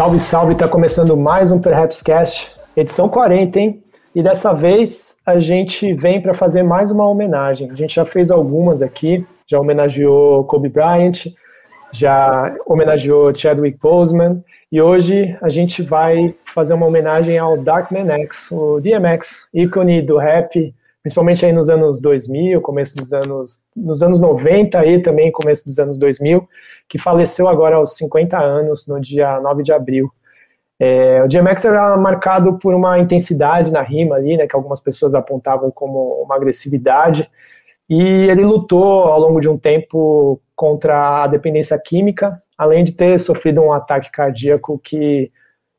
Salve, salve, está começando mais um Perhaps Cast, edição 40, hein? E dessa vez a gente vem para fazer mais uma homenagem. A gente já fez algumas aqui, já homenageou Kobe Bryant, já homenageou Chadwick Boseman, e hoje a gente vai fazer uma homenagem ao Darkman X, o DMX, ícone do rap, principalmente aí nos anos 2000, começo dos anos, nos anos 90 aí também, começo dos anos 2000, que faleceu agora aos 50 anos, no dia 9 de abril. É, o DMX era marcado por uma intensidade na rima ali, né, que algumas pessoas apontavam como uma agressividade, e ele lutou ao longo de um tempo contra a dependência química, além de ter sofrido um ataque cardíaco que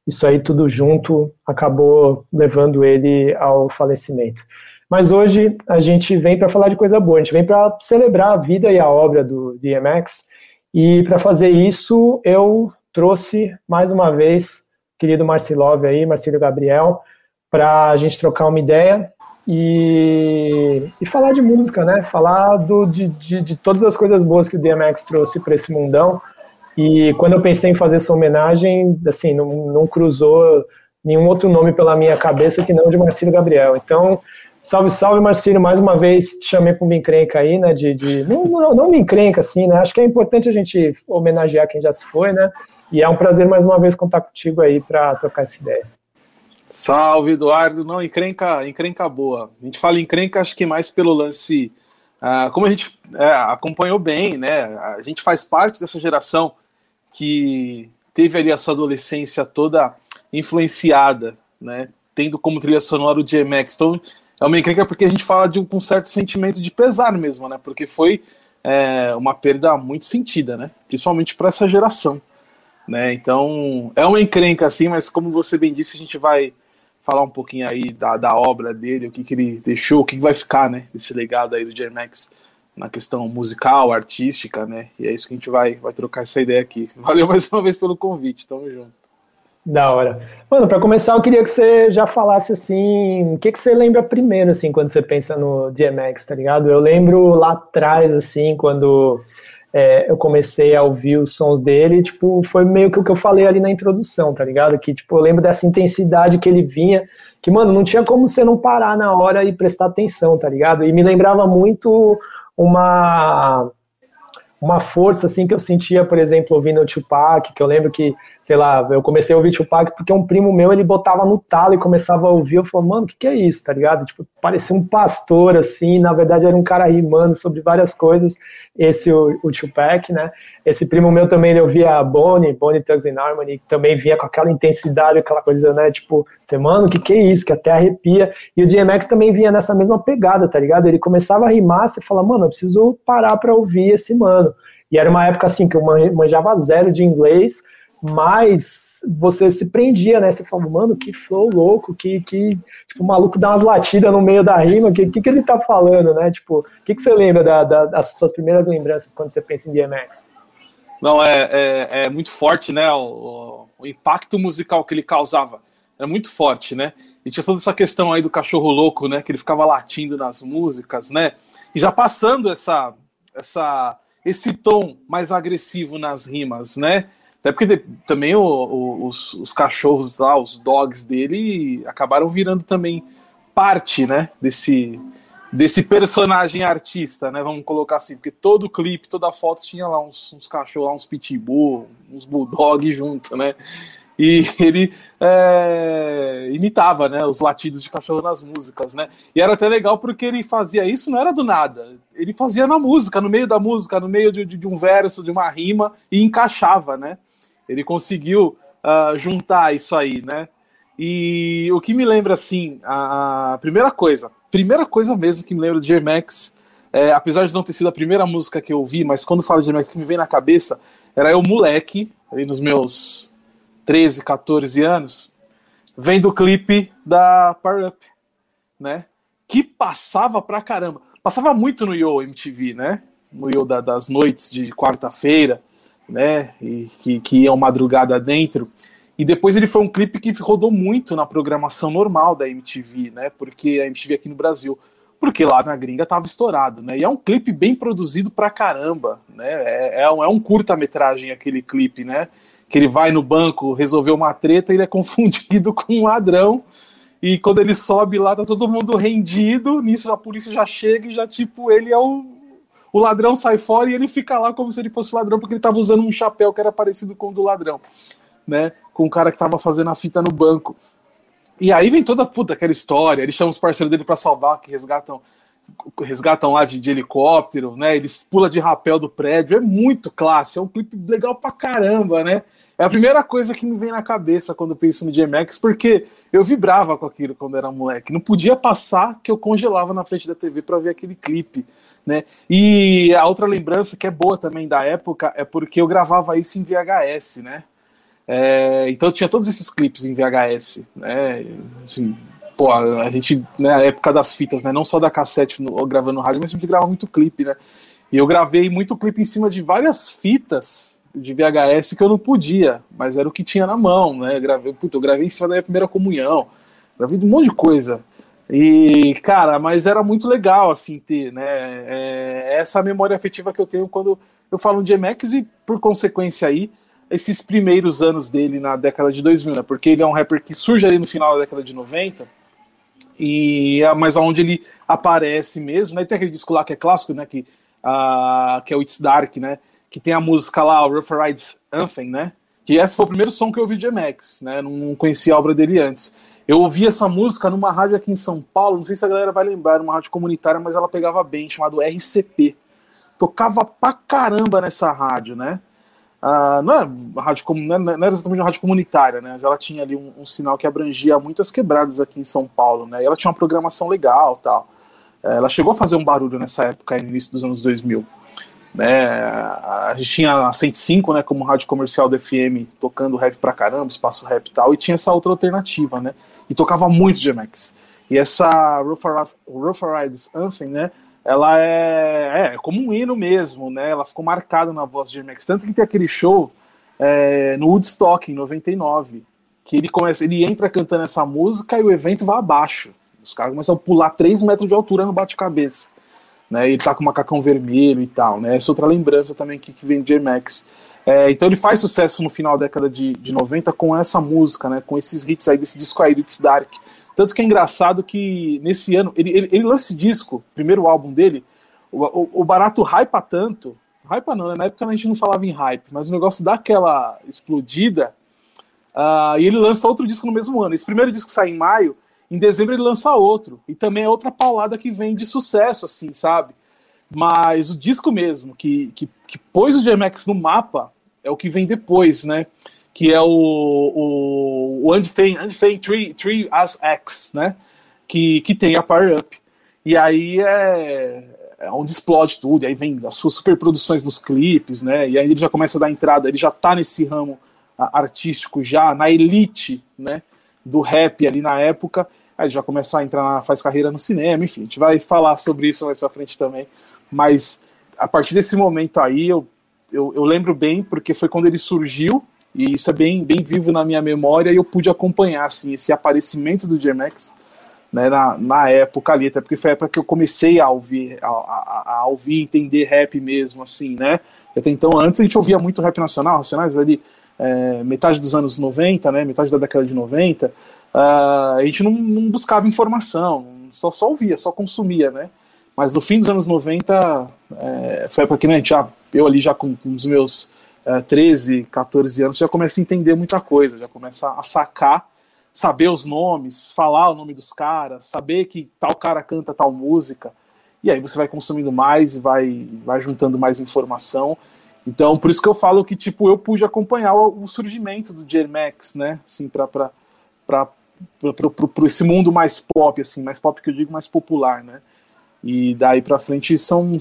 isso aí tudo junto acabou levando ele ao falecimento. Mas hoje a gente vem para falar de coisa boa, a gente vem para celebrar a vida e a obra do DMX, e para fazer isso eu trouxe mais uma vez querido Marcilov aí, Marcelo Gabriel, para a gente trocar uma ideia e, e falar de música, né? Falar do, de, de, de todas as coisas boas que o DMX trouxe para esse mundão. E quando eu pensei em fazer essa homenagem, assim, não, não cruzou nenhum outro nome pela minha cabeça que não de Marcelo Gabriel. Então, salve, salve, Marcelo, mais uma vez te chamei para um encrenca aí, né? De, de não, não, não me encrenca, assim, né? Acho que é importante a gente homenagear quem já se foi, né? E é um prazer mais uma vez contar contigo aí para trocar essa ideia. Salve, Eduardo. Não, encrenca, encrenca boa. A gente fala encrenca, acho que mais pelo lance. Uh, como a gente é, acompanhou bem, né? A gente faz parte dessa geração que teve ali a sua adolescência toda influenciada, né? Tendo como trilha sonora o DMX. Então, é uma encrenca porque a gente fala de com um certo sentimento de pesar mesmo, né? Porque foi é, uma perda muito sentida, né? Principalmente para essa geração. Né? Então, é uma encrenca assim, mas como você bem disse, a gente vai falar um pouquinho aí da, da obra dele, o que, que ele deixou, o que, que vai ficar, né, desse legado aí do J-Max na questão musical, artística, né? E é isso que a gente vai, vai trocar essa ideia aqui. Valeu mais uma vez pelo convite, tamo junto. Da hora. Mano, para começar, eu queria que você já falasse assim, o que, que você lembra primeiro, assim, quando você pensa no DMX, tá ligado? Eu lembro lá atrás, assim, quando é, eu comecei a ouvir os sons dele, tipo, foi meio que o que eu falei ali na introdução, tá ligado? Que, tipo, eu lembro dessa intensidade que ele vinha, que, mano, não tinha como você não parar na hora e prestar atenção, tá ligado? E me lembrava muito uma uma força assim que eu sentia, por exemplo, ouvindo o Tupac, que eu lembro que, sei lá, eu comecei a ouvir Tupac porque um primo meu, ele botava no talo e começava a ouvir, eu falei, mano, o que, que é isso, tá ligado? Tipo, parecia um pastor, assim, na verdade era um cara rimando sobre várias coisas, esse o, o Tupac, né? Esse primo meu também, ele ouvia Bonnie, Bonnie Tugs in Harmony, que também vinha com aquela intensidade, aquela coisa, né, tipo, mano, o que, que é isso, que até arrepia, e o DMX também vinha nessa mesma pegada, tá ligado? Ele começava a rimar, você fala, mano, eu preciso parar pra ouvir esse mano, e era uma época assim que eu manjava zero de inglês, mas você se prendia, né? Você falava, mano, que flow louco, que, que tipo, o maluco dá umas latidas no meio da rima, o que, que, que, ele tá falando, né? Tipo, o que, que você lembra da, da, das suas primeiras lembranças quando você pensa em DMX? Não, é, é, é muito forte, né? O, o, impacto musical que ele causava é muito forte, né? E tinha toda essa questão aí do cachorro louco, né? Que ele ficava latindo nas músicas, né? E já passando essa, essa esse tom mais agressivo nas rimas, né? Até porque também o, o, os, os, cachorros lá, os dogs dele, acabaram virando também parte, né? Desse, desse personagem artista, né? Vamos colocar assim, porque todo clipe, toda foto tinha lá uns, uns cachorros, uns pitbull, uns bulldog junto, né? e ele é, imitava né, os latidos de cachorro nas músicas, né? E era até legal porque ele fazia isso, não era do nada. Ele fazia na música, no meio da música, no meio de, de um verso, de uma rima, e encaixava, né? Ele conseguiu uh, juntar isso aí, né? E o que me lembra, assim, a, a primeira coisa, primeira coisa mesmo que me lembra de J-Max, é, apesar de não ter sido a primeira música que eu ouvi, mas quando falo de J-Max, o que me vem na cabeça era eu moleque, ali nos meus 13, 14 anos, vem do clipe da Power Up, né? Que passava pra caramba. Passava muito no Yo MTV, né? No Yo da, das noites de quarta-feira, né? E que, que iam madrugada dentro. E depois ele foi um clipe que rodou muito na programação normal da MTV, né? Porque a MTV aqui no Brasil. Porque lá na gringa tava estourado, né? E é um clipe bem produzido pra caramba, né? É, é um, é um curta-metragem aquele clipe, né? que ele vai no banco resolver uma treta, ele é confundido com um ladrão. E quando ele sobe lá, tá todo mundo rendido. Nisso a polícia já chega e já, tipo, ele é o. O ladrão sai fora e ele fica lá como se ele fosse ladrão, porque ele tava usando um chapéu que era parecido com o do ladrão, né? Com o cara que tava fazendo a fita no banco. E aí vem toda puta aquela história. Ele chama os parceiros dele para salvar, que resgatam resgatam lá de, de, helicóptero, né? Eles pula de rapel do prédio, é muito classe, é um clipe legal pra caramba, né? É a primeira coisa que me vem na cabeça quando penso no DMX, porque eu vibrava com aquilo quando era moleque. Não podia passar que eu congelava na frente da TV para ver aquele clipe, né? E a outra lembrança que é boa também da época é porque eu gravava isso em VHS, né? É, então tinha todos esses clipes em VHS, né? Assim, pô, a gente, né, a época das fitas, né, não só da cassete no, gravando no rádio, mas a gente grava muito clipe, né? E eu gravei muito clipe em cima de várias fitas de VHS que eu não podia, mas era o que tinha na mão, né? Eu gravei, puta, eu gravei em cima da minha primeira comunhão, gravei um monte de coisa. E, cara, mas era muito legal, assim, ter, né? É, essa memória afetiva que eu tenho quando eu falo de MX e, por consequência aí, esses primeiros anos dele na década de 2000, né? Porque ele é um rapper que surge ali no final da década de 90 e é mas onde ele aparece mesmo, né? tem aquele disco lá que é clássico, né? Que, uh, que é o It's Dark, né? Que tem a música lá, o Rough Rides Anthem, né? Que esse foi o primeiro som que eu ouvi de MX, né? Não conhecia a obra dele antes. Eu ouvi essa música numa rádio aqui em São Paulo, não sei se a galera vai lembrar, uma rádio comunitária, mas ela pegava bem, chamado RCP. Tocava pra caramba nessa rádio, né? Uh, não, é rádio, não, é, não era exatamente uma rádio comunitária, né? Mas ela tinha ali um, um, sinal que abrangia muitas quebradas aqui em São Paulo, né? E ela tinha uma programação legal tal. É, ela chegou a fazer um barulho nessa época, no início dos anos 2000. Né? A gente tinha a 105, né, como rádio comercial do FM, tocando rap pra caramba, espaço rap e tal, e tinha essa outra alternativa, né? E tocava muito de MX. E essa Rough Riders Anthem, né? Ela é, é, como um hino mesmo, né? Ela ficou marcada na voz de Max. Tanto que tem aquele show é, no Woodstock, em 99, que ele começa, ele entra cantando essa música e o evento vai abaixo. Os caras começam a pular 3 metros de altura no bate-cabeça. Né, ele tá com o macacão vermelho e tal, né? Essa outra lembrança também que, que vem de J-Max. É, então ele faz sucesso no final da década de, de 90 com essa música, né? Com esses hits aí desse disco aí, It's Dark. Tanto que é engraçado que nesse ano, ele, ele, ele lança esse disco, primeiro álbum dele, o, o, o barato hypa tanto, hypa não, né? na época a gente não falava em hype, mas o negócio dá aquela explodida, uh, e ele lança outro disco no mesmo ano. Esse primeiro disco sai em maio, em dezembro ele lança outro, e também é outra paulada que vem de sucesso, assim, sabe? Mas o disco mesmo, que, que, que pôs o DMX no mapa, é o que vem depois, né? Que é o, o, o Unfame, Unfame 3, 3 as X, né? Que, que tem a Power Up. E aí é, é onde explode tudo, e aí vem as suas superproduções nos clipes, né? E aí ele já começa a dar entrada, ele já tá nesse ramo artístico já, na elite, né? Do rap ali na época. Aí ele já começa a entrar, faz carreira no cinema, enfim, a gente vai falar sobre isso mais pra frente também. Mas a partir desse momento aí, eu, eu, eu lembro bem, porque foi quando ele surgiu, e isso é bem, bem vivo na minha memória e eu pude acompanhar assim, esse aparecimento do GMX né, na, na época ali, até porque foi a época que eu comecei a ouvir, a, a, a ouvir entender rap mesmo, assim, né? Até então, antes a gente ouvia muito rap nacional, Racionais ali, é, metade dos anos 90, né, metade da década de 90, uh, ah, a gente não, não, buscava informação, só, só ouvia, só consumia, né? Mas no fim dos anos 90, é, foi a época que né, já, eu ali já com, com os meus é, 13, 14 anos, já começa a entender muita coisa, já começa a sacar, saber os nomes, falar o nome dos caras, saber que tal cara canta tal música, e aí você vai consumindo mais e vai, vai juntando mais informação. Então, por isso que eu falo que, tipo, eu pude acompanhar o, o surgimento do J-Max, né, assim, para para esse mundo mais pop, assim, mais pop que eu digo, mais popular, né. E daí pra frente são.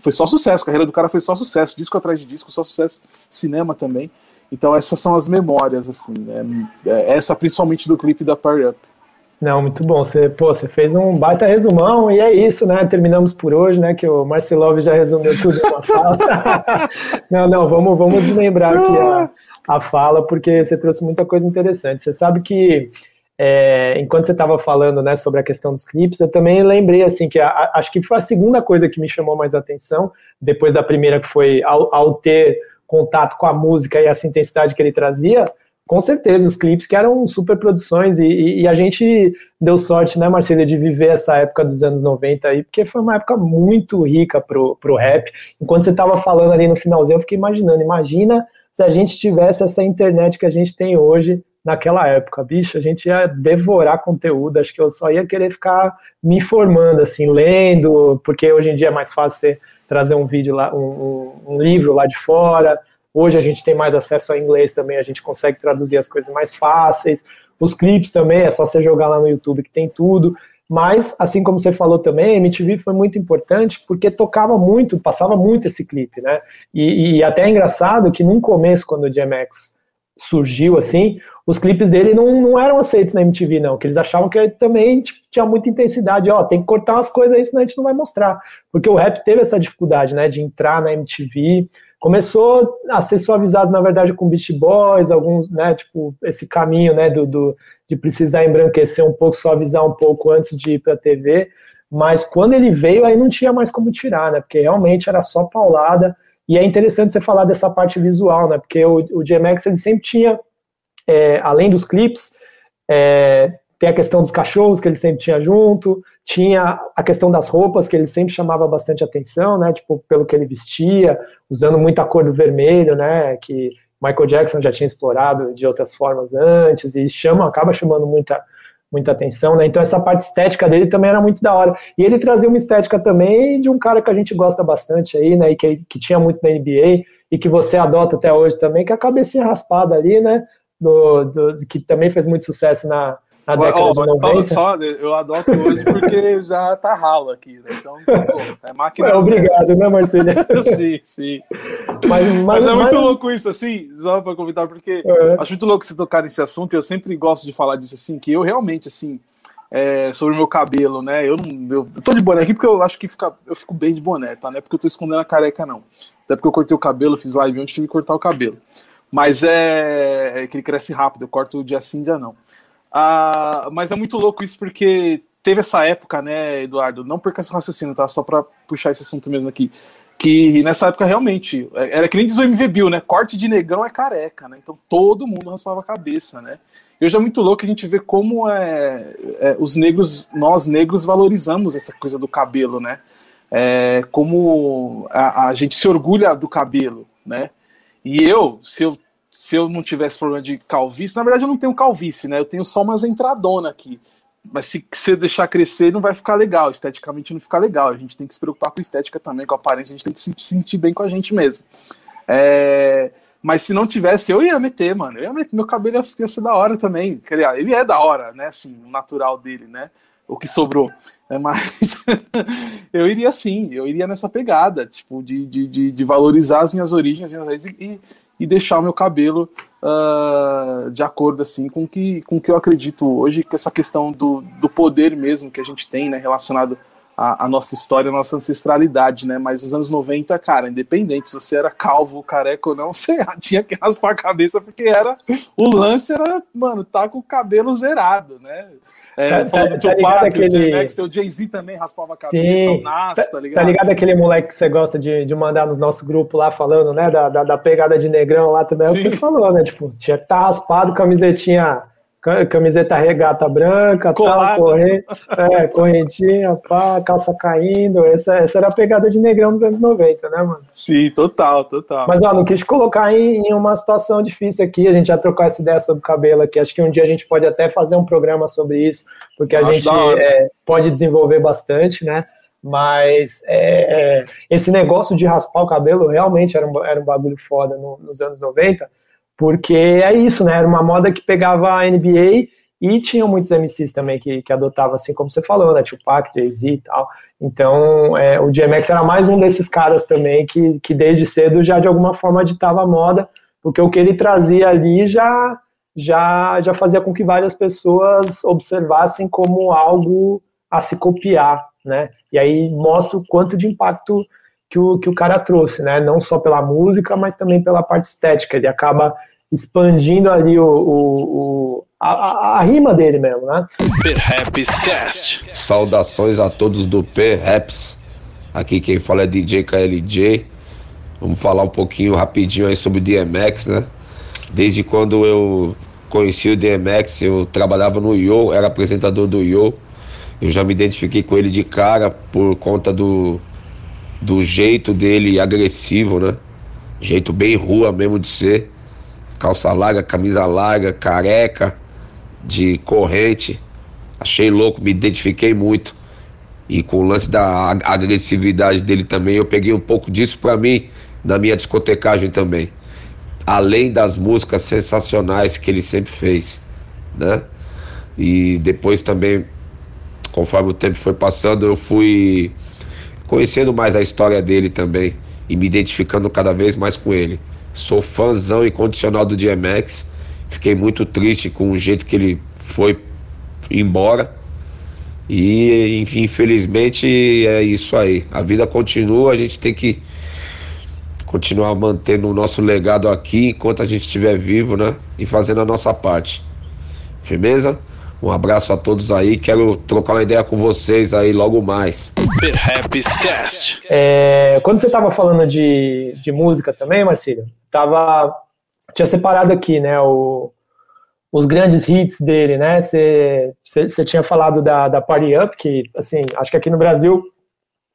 Foi só sucesso, a carreira do cara foi só sucesso, disco atrás de disco, só sucesso, cinema também. Então essas são as memórias, assim, né? É, essa principalmente do clipe da Power Up. Não, muito bom. Você, pô, você fez um baita resumão e é isso, né? Terminamos por hoje, né? Que o Marcelov já resumiu tudo fala. não, não, vamos, vamos desmembrar aqui a, a fala, porque você trouxe muita coisa interessante. Você sabe que é, enquanto você estava falando né, sobre a questão dos clipes, eu também lembrei assim que a, acho que foi a segunda coisa que me chamou mais atenção, depois da primeira que foi ao, ao ter contato com a música e essa intensidade que ele trazia, com certeza, os clipes que eram super produções e, e, e, a gente deu sorte, né, Marcelo, de viver essa época dos anos 90 aí, porque foi uma época muito rica pro, pro rap. Enquanto você estava falando ali no finalzinho, eu fiquei imaginando, imagina se a gente tivesse essa internet que a gente tem hoje naquela época, bicho, a gente ia devorar conteúdo, acho que eu só ia querer ficar me informando, assim, lendo, porque hoje em dia é mais fácil você trazer um vídeo lá, um, um, livro lá de fora, Hoje a gente tem mais acesso a inglês também, a gente consegue traduzir as coisas mais fáceis. Os clipes também, é só você jogar lá no YouTube que tem tudo. Mas, assim como você falou também, a MTV foi muito importante porque tocava muito, passava muito esse clipe, né? E, e até é engraçado que no começo, quando o DMX surgiu assim, os clipes dele não, não eram aceitos na MTV, não, que eles achavam que também tipo, tinha muita intensidade, ó, tem que cortar umas coisas aí, senão a gente não vai mostrar. Porque o rap teve essa dificuldade, né, de entrar na MTV, começou a ser suavizado, na verdade, com Beast Boys, alguns, né, tipo, esse caminho, né, do, do de precisar embranquecer um pouco, suavizar um pouco antes de ir para a TV, mas quando ele veio, aí não tinha mais como tirar, né, porque realmente era só paulada, e é interessante você falar dessa parte visual, né, porque o, o ele sempre tinha, é, além dos clipes, é, tem a questão dos cachorros que ele sempre tinha junto, tinha a questão das roupas que ele sempre chamava bastante atenção, né? Tipo, pelo que ele vestia, usando muita cor do vermelho, né? Que Michael Jackson já tinha explorado de outras formas antes e chama, acaba chamando muita muita atenção, né? Então essa parte estética dele também era muito da hora. E ele trazia uma estética também de um cara que a gente gosta bastante aí, né? E que, que tinha muito na NBA e que você adota até hoje também, que é a cabecinha raspada ali, né? Do, do, que também fez muito sucesso na, na década oh, de 90. Só, eu adoto hoje porque já tá ralo aqui, né? Então, pô, é máquina. É, obrigado, né, Marcelo? sim, sim. Mas, mas, mas é muito mas... louco isso, assim, só pra comentar, porque é. acho muito louco você tocar nesse assunto, e eu sempre gosto de falar disso, assim, que eu realmente, assim, é, sobre o meu cabelo, né? Eu não. Eu, eu tô de boné aqui porque eu acho que fica, eu fico bem de boné, tá? Não é porque eu tô escondendo a careca, não. Até porque eu cortei o cabelo, fiz live antes de cortar o cabelo. Mas é, é que ele cresce rápido, eu corto dia sim, dia não. Ah, mas é muito louco isso porque teve essa época, né, Eduardo? Não perca esse raciocínio, tá? Só para puxar esse assunto mesmo aqui. Que nessa época realmente é, era que nem diz o MV Bill, né? Corte de negão é careca, né? Então todo mundo raspava a cabeça, né? E hoje é muito louco a gente ver como é, é, os negros, nós negros valorizamos essa coisa do cabelo, né? É, como a, a gente se orgulha do cabelo, né? E eu, se eu se eu não tivesse problema de calvície, na verdade eu não tenho calvície, né? Eu tenho só umas entradonas aqui. Mas se você deixar crescer, não vai ficar legal. Esteticamente não fica legal. A gente tem que se preocupar com estética também, com a aparência. A gente tem que se sentir bem com a gente mesmo. É... Mas se não tivesse, eu ia meter, mano. Eu ia meter. Meu cabelo ia ser da hora também. Ele é da hora, né? Assim, o natural dele, né? O que sobrou. É, mas eu iria sim, eu iria nessa pegada, tipo, de, de, de, valorizar as minhas origens e, e deixar o meu cabelo uh, de acordo assim com que, com que eu acredito hoje, que essa questão do, do poder mesmo que a gente tem, né, relacionado à, à nossa história, à nossa ancestralidade, né? Mas nos anos 90, cara, independente se você era calvo, careca ou não, você tinha que raspar a cabeça porque era o lance era, mano, tá com o cabelo zerado, né? É, tá, falando tá, do Tupac, tá aquele... o o Jay-Z também raspava a cabeça, Sim. o Nas, tá, tá ligado? Tá ligado aquele moleque que você gosta de, de mandar nos nosso grupo lá falando, né, da, da, da pegada de negrão lá também, é o que você falou, né, tipo, tinha que estar tá raspado, camisetinha camiseta regata branca, tal, corre, é, correntinha, pá, calça caindo. Essa, essa era a pegada de negrão dos anos 90, né, mano? Sim, total, total. Mas, ó, não quis colocar em, em, uma situação difícil aqui. A gente já trocou essa ideia sobre cabelo aqui. Acho que um dia a gente pode até fazer um programa sobre isso, porque a gente é, pode desenvolver bastante, né? Mas é, é, esse negócio de raspar o cabelo realmente era um, era um bagulho foda no, nos anos 90 porque é isso, né? Era uma moda que pegava a NBA e tinham muitos MCs também que, que adotavam, assim como você falou, né? Tupac, Jay-Z e tal. Então, é, o DMX era mais um desses caras também que, que desde cedo já de alguma forma ditava a moda, porque o que ele trazia ali já, já, já fazia com que várias pessoas observassem como algo a se copiar, né? E aí mostra o quanto de impacto que o, que o cara trouxe, né? Não só pela música, mas também pela parte estética. Ele acaba expandindo ali o, o, o a, a, a, rima dele mesmo, né? Cast. Saudações a todos do P-Raps. Aqui quem fala é DJ KLJ. Vamos falar um pouquinho rapidinho aí sobre o DMX, né? Desde quando eu conheci o DMX, eu trabalhava no Yo, era apresentador do Yo. Eu já me identifiquei com ele de cara por conta do, do jeito dele agressivo, né? Jeito bem rua mesmo de ser. Calça larga, camisa larga, careca, de corrente. Achei louco, me identifiquei muito. E com o lance da agressividade dele também, eu peguei um pouco disso para mim na minha discotecagem também. Além das músicas sensacionais que ele sempre fez, né? E depois também, conforme o tempo foi passando, eu fui conhecendo mais a história dele também e me identificando cada vez mais com ele. Sou fãzão incondicional do DMX. Fiquei muito triste com o jeito que ele foi embora. E infelizmente é isso aí. A vida continua, a gente tem que continuar mantendo o nosso legado aqui enquanto a gente estiver vivo, né? E fazendo a nossa parte. Firmeza? Um abraço a todos aí. Quero trocar uma ideia com vocês aí logo mais. Cast. É, quando você estava falando de, de música também, Marcílio, tava, tinha separado aqui, né, o, os grandes hits dele, né? Você, você tinha falado da, da Party Up, que, assim, acho que aqui no Brasil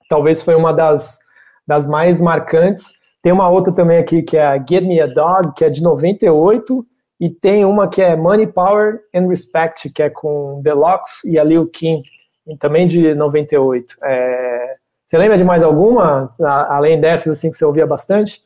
talvez foi uma das, das mais marcantes. Tem uma outra também aqui que é a Get Me a Dog, que é de 98, e tem uma que é Money, Power and Respect, que é com Deluxe e a Lil Kim, também de 98. É... Você lembra de mais alguma, além dessas assim que você ouvia bastante?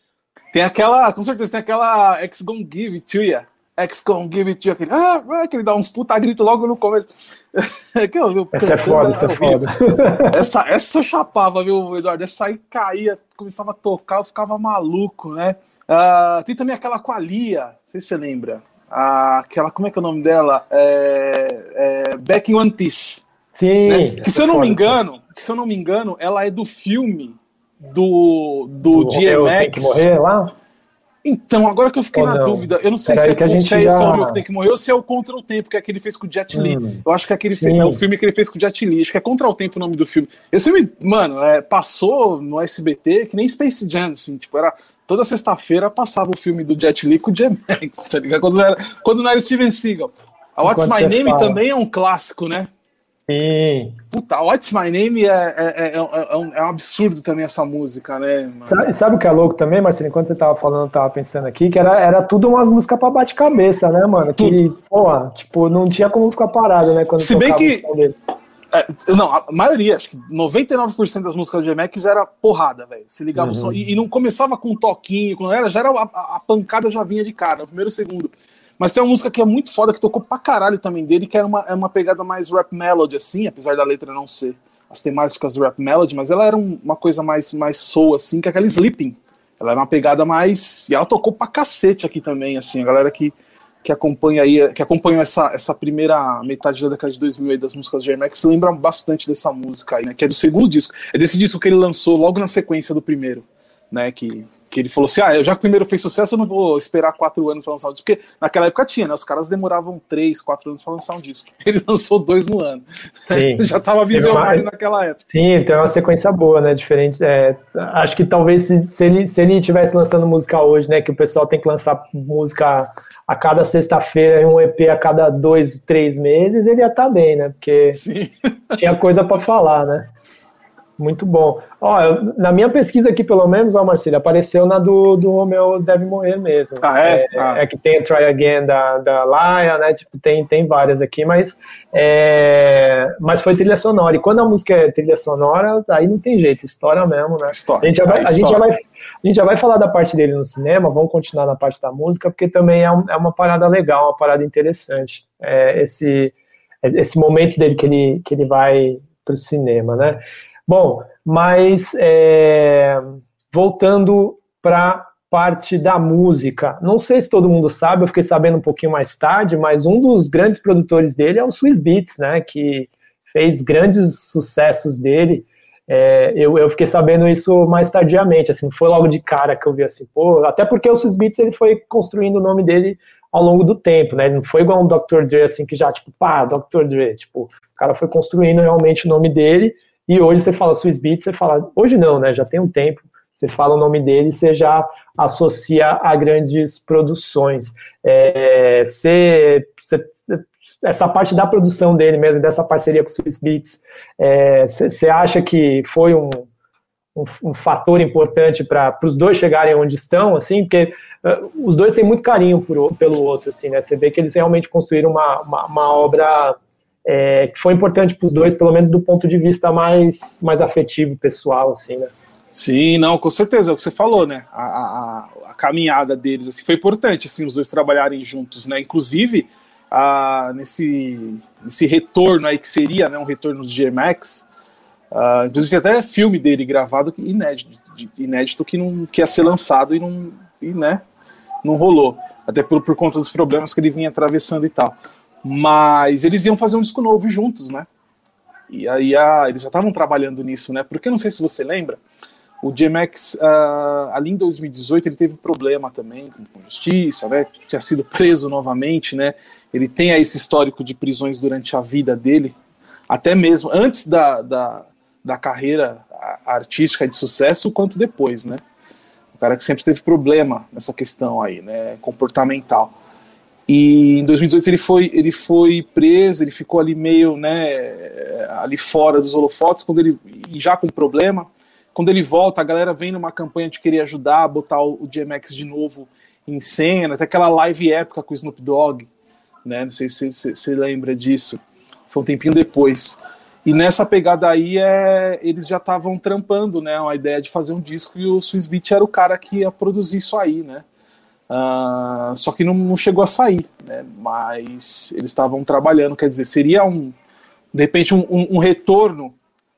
Tem aquela, com certeza, tem aquela X Gon Give It To Ya. X Gon Give It To Ya, aquele, ah, ah que ele dá uns puta grito logo no começo. eu, essa é foda, essa é foda. essa, essa eu chapava, viu, Eduardo? Essa aí caía, começava a tocar, eu ficava maluco, né? Uh, tem também aquela com a Lia, não sei se você lembra. Aquela, como é que é o nome dela? É, é Back in One Piece. Sim. Né? Que se eu não me engano, que se eu não me engano, ela é do filme do, do, do DMX. Tem que morrer lá? Então, agora que eu fiquei na dúvida, eu não sei se, é, que a gente se já... é o que tem que morrer ou se é o Contra o Tempo, que é aquele que ele fez com o Jet Li. Hum, eu acho que é, aquele é o filme que ele fez com o Jet Li. Acho que é Contra o Tempo o nome do filme. Esse filme, mano, é, passou no SBT que nem Space Jam, assim, tipo, era. Toda sexta-feira passava o filme do Jet Li com o J-Max, tá ligado? Quando não era, quando não era Steven Seagal. A What's My Name fala. também é um clássico, né? Sim. Puta, What's My Name é, é, é, é, um, é um absurdo também essa música, né? Sabe, sabe o que é louco também, Marcelo? Enquanto você tava falando, eu tava pensando aqui, que era, era tudo umas músicas pra bate-cabeça, né, mano? Que, porra, tipo, não tinha como ficar parado, né? Quando Se bem que. É, não, a maioria, acho que 99% das músicas do GMX era porrada, velho. Se ligava uhum. o som. E, e, não começava com um toquinho, quando era, já era a, a, pancada já vinha de cara, no primeiro segundo. Mas tem uma música que é muito foda, que tocou pra caralho também dele, que era uma, é uma pegada mais rap melody, assim, apesar da letra não ser as temáticas do rap melody, mas ela era um, uma coisa mais, mais soul, assim, que é aquela Sleeping. Ela era uma pegada mais. E ela tocou pra cacete aqui também, assim, a galera que, que acompanha aí, que acompanhou essa, essa primeira metade da década de 2000 aí das músicas de Max lembra bastante dessa música aí, né? Que é do segundo disco. É desse disco que ele lançou logo na sequência do primeiro, né? Que que ele falou assim: ah, já que o primeiro fez sucesso, eu não vou esperar quatro anos para lançar um disco. Porque naquela época tinha, né? Os caras demoravam três, quatro anos para lançar um disco. Ele lançou dois no ano. Sim. já estava visionário uma... naquela época. Sim, tem uma sequência boa, né? Diferente. É, acho que talvez se, se, ele, se ele estivesse lançando música hoje, né? Que o pessoal tem que lançar música a cada sexta-feira, um EP a cada dois, três meses, ele ia estar tá bem, né? Porque Sim. tinha coisa para falar, né? Muito bom. Ó, eu, na minha pesquisa aqui, pelo menos, ó, Marcelo, apareceu na do, do Romeu Deve Morrer mesmo. Ah, é? É, ah. é que tem a Try Again da, da Laia, né? Tipo, tem, tem várias aqui, mas, é, mas foi trilha sonora. E quando a música é trilha sonora, aí não tem jeito, história mesmo, né? História. A gente já vai, a gente já vai, a gente já vai falar da parte dele no cinema, vamos continuar na parte da música, porque também é, um, é uma parada legal, uma parada interessante. É, esse, esse momento dele que ele, que ele vai pro cinema, né? Bom, mas é, voltando para parte da música, não sei se todo mundo sabe, eu fiquei sabendo um pouquinho mais tarde, mas um dos grandes produtores dele é o Swiss Beats, né? Que fez grandes sucessos dele. É, eu, eu, fiquei sabendo isso mais tardiamente, assim, não foi logo de cara que eu vi assim, pô, até porque o Swiss Beats ele foi construindo o nome dele ao longo do tempo, né? Não foi igual um Dr. Dre, assim, que já, tipo, pá, Dr. Dre, tipo, o cara foi construindo realmente o nome dele e hoje você fala Swiss Beats, você fala, hoje não, né? Já tem um tempo você fala o nome dele, você já associa a grandes produções. É, você, você, essa parte da produção dele mesmo, dessa parceria com o Swiss Beats, você é, acha que foi um, um, um fator importante para os dois chegarem onde estão, assim, porque uh, os dois têm muito carinho por, pelo outro, assim, né? Você vê que eles realmente construíram uma, uma, uma obra é, que foi importante para os dois, pelo menos do ponto de vista mais, mais afetivo, pessoal, assim, né? Sim, não, com certeza, é o que você falou, né? A, a, a caminhada deles assim, foi importante, assim, os dois trabalharem juntos, né? Inclusive, a, nesse, nesse retorno aí que seria, né, um retorno do GMAX, Uh, inclusive até filme dele gravado inédito, inédito que não que ia ser lançado e não, e, né, não rolou. Até por, por conta dos problemas que ele vinha atravessando e tal. Mas eles iam fazer um disco novo juntos, né? E aí a, eles já estavam trabalhando nisso, né? Porque eu não sei se você lembra, o JMX, uh, ali em 2018, ele teve problema também com justiça, né? Tinha sido preso novamente, né? Ele tem aí esse histórico de prisões durante a vida dele, até mesmo antes da, da, da carreira artística de sucesso quanto depois, né? O cara que sempre teve problema nessa questão aí, né, comportamental. E em 2018 ele foi, ele foi preso, ele ficou ali meio, né, ali fora dos holofotes, quando ele já com problema. Quando ele volta, a galera vem numa campanha de querer ajudar a botar o, DMX de novo em cena, até aquela live época com o Snoop Dogg, né? Não sei se você lembra disso. Foi um tempinho depois. E nessa pegada aí, é, eles já estavam trampando, né? A ideia de fazer um disco e o Swiss Beat era o cara que ia produzir isso aí, né? Uh, só que não, não, chegou a sair, né? Mas eles estavam trabalhando, quer dizer, seria um, de repente, um, um, um, retorno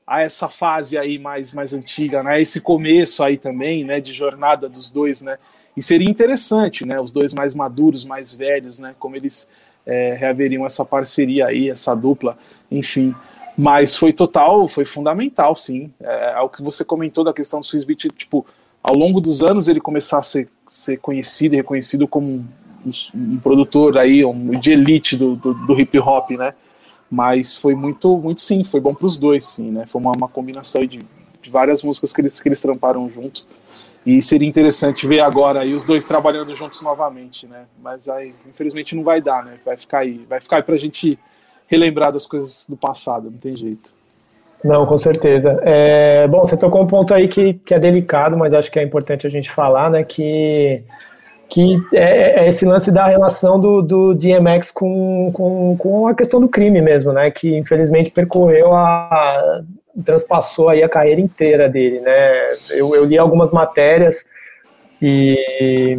a essa fase aí mais, mais antiga, né? Esse começo aí também, né? De jornada dos dois, né? E seria interessante, né? Os dois mais maduros, mais velhos, né? Como eles é, reaveriam essa parceria aí, essa dupla, enfim. Mas foi total, foi fundamental, sim. É, é, o que você comentou da questão do Swissbeat, tipo, ao longo dos anos ele começar a ser, ser conhecido e reconhecido como um, um, um produtor aí, um, de elite do, do, do, hip hop, né? Mas foi muito, muito sim, foi bom para os dois, sim, né? Foi uma, uma combinação de, de, várias músicas que eles, que eles tramparam junto. E seria interessante ver agora aí os dois trabalhando juntos novamente, né? Mas aí, infelizmente, não vai dar, né? Vai ficar aí, vai ficar aí pra gente relembrar das coisas do passado, não tem jeito. Não, com certeza. É, bom, você tocou um ponto aí que, que é delicado, mas acho que é importante a gente falar, né? Que, que é, é esse lance da relação do, do DMX com, com, com a questão do crime mesmo, né? Que infelizmente percorreu a. transpassou aí a carreira inteira dele, né? Eu, eu li algumas matérias e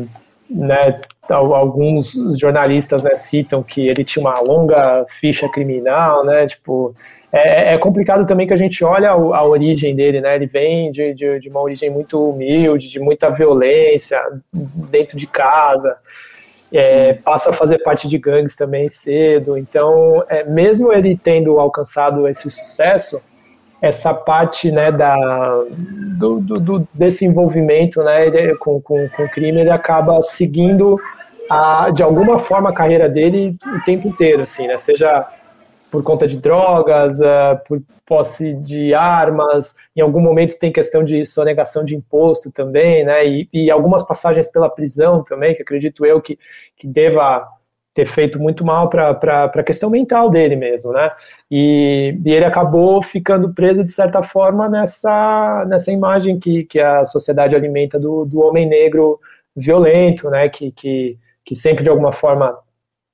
né, alguns jornalistas né, citam que ele tinha uma longa ficha criminal, né? Tipo, é, é complicado também que a gente olha a, a origem dele, né? Ele vem de, de, de, uma origem muito humilde, de muita violência dentro de casa. É, passa a fazer parte de gangues também cedo. Então, é, mesmo ele tendo alcançado esse sucesso, essa parte né, da, do, do, do desse envolvimento né, com, com, com o crime, ele acaba seguindo a, de alguma forma a carreira dele o tempo inteiro, assim, né? Seja por conta de drogas, uh, por posse de armas, em algum momento tem questão de sonegação de imposto também, né? E, e algumas passagens pela prisão também, que acredito eu que, que deva ter feito muito mal para a questão mental dele mesmo, né? E, e, ele acabou ficando preso, de certa forma, nessa, nessa imagem que, que a sociedade alimenta do, do homem negro violento, né? Que, que, que sempre de alguma forma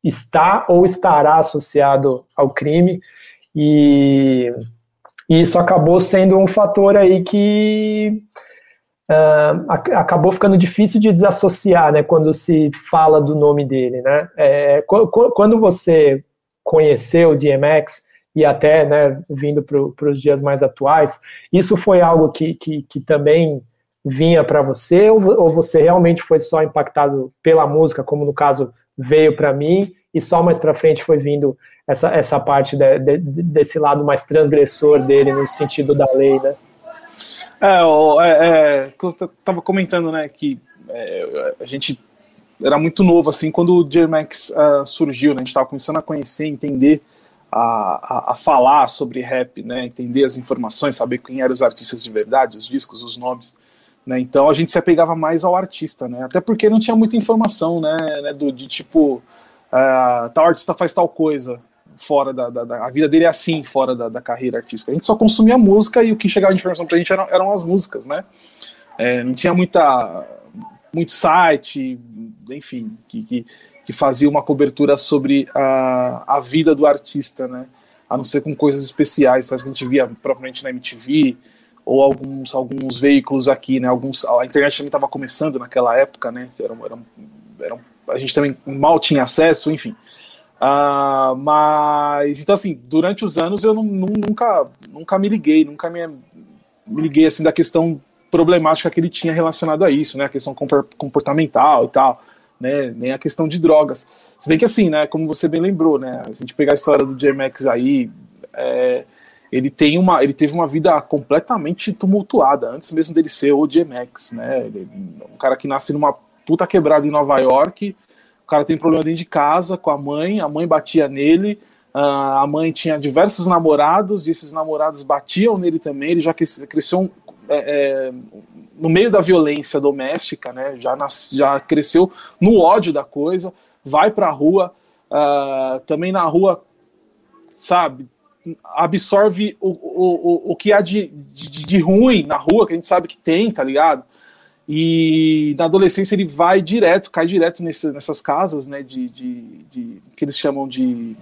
está ou estará associado ao crime e, e isso acabou sendo um fator aí que uh, acabou ficando difícil de desassociar, né, quando se fala do nome dele, né, é, quando você conheceu o DMX e até, né, vindo para os dias mais atuais, isso foi algo que, que, que também vinha para você ou, você realmente foi só impactado pela música, como no caso veio para mim e só mais para frente foi vindo essa, essa parte de, de, desse lado mais transgressor dele no sentido da lei, né? É, é, é eu tava comentando, né, que é, a gente era muito novo, assim, quando o J-Max uh, surgiu, né, a gente estava começando a conhecer, entender, a, a, a, falar sobre rap, né, entender as informações, saber quem eram os artistas de verdade, os discos, os nomes, Né? Então a gente se apegava mais ao artista, né? Até porque não tinha muita informação, né? né do, de tipo, uh, tal artista faz tal coisa fora da, da, da, A vida dele é assim, fora da, da, carreira artística. A gente só consumia música e o que chegava de informação pra gente eram, eram as músicas, né? É, não tinha muita, muito site, enfim, que, que, que, fazia uma cobertura sobre a, a vida do artista, né? A não ser com coisas especiais, que a gente via propriamente na MTV, ou alguns, alguns veículos aqui, né? Alguns, a internet também estava começando naquela época, né? Era, era, era, a gente também mal tinha acesso, enfim. Uh, mas, então assim, durante os anos eu nunca, nunca me liguei, nunca me, me liguei assim da questão problemática que ele tinha relacionado a isso, né? A questão comportamental e tal, né? Nem a questão de drogas. Se bem que assim, né? Como você bem lembrou, né? A gente pegar a história do J-Max aí, é, ele tem uma, ele teve uma vida completamente tumultuada antes mesmo dele ser o J-Max, né? Ele, um cara que nasce numa puta quebrada em Nova York, cara tem problema dentro de casa com a mãe, a mãe batia nele, uh, a mãe tinha diversos namorados e esses namorados batiam nele também. Ele já cresceu é, é, no meio da violência doméstica, né? Já, nas, já cresceu no ódio da coisa, vai pra rua, uh, também na rua, sabe? absorve o, o, o que há de, de, de, ruim na rua, que a gente sabe que tem, tá ligado? E na adolescência ele vai direto, cai direto nesse, nessas casas, né, de, de, de, que eles chamam de...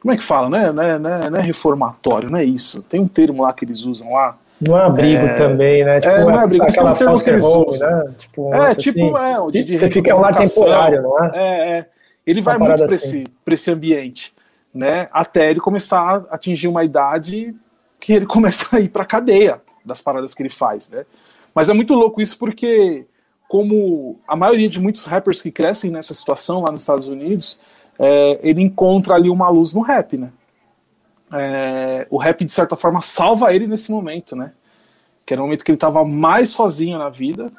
Como é que fala, né? Não é, não, é, não é reformatório, não é isso. Tem um termo lá que eles usam lá. Não é abrigo é, também, né? Tipo, é, não é abrigo, mas tem um termo que eles usam. Né? Tipo, é, tipo, assim, é, de, de Você fica lá temporário, não é? É, é. Ele vai muito para assim. esse, esse ambiente né, até ele começar a atingir uma idade que ele começa a ir para cadeia das paradas que ele faz, né? Mas é muito louco isso porque como a maioria de muitos rappers que crescem nessa situação lá nos Estados Unidos, é, ele encontra ali uma luz no rap, né? É, o rap de certa forma salva ele nesse momento, né? Que era o momento que ele estava mais sozinho na vida.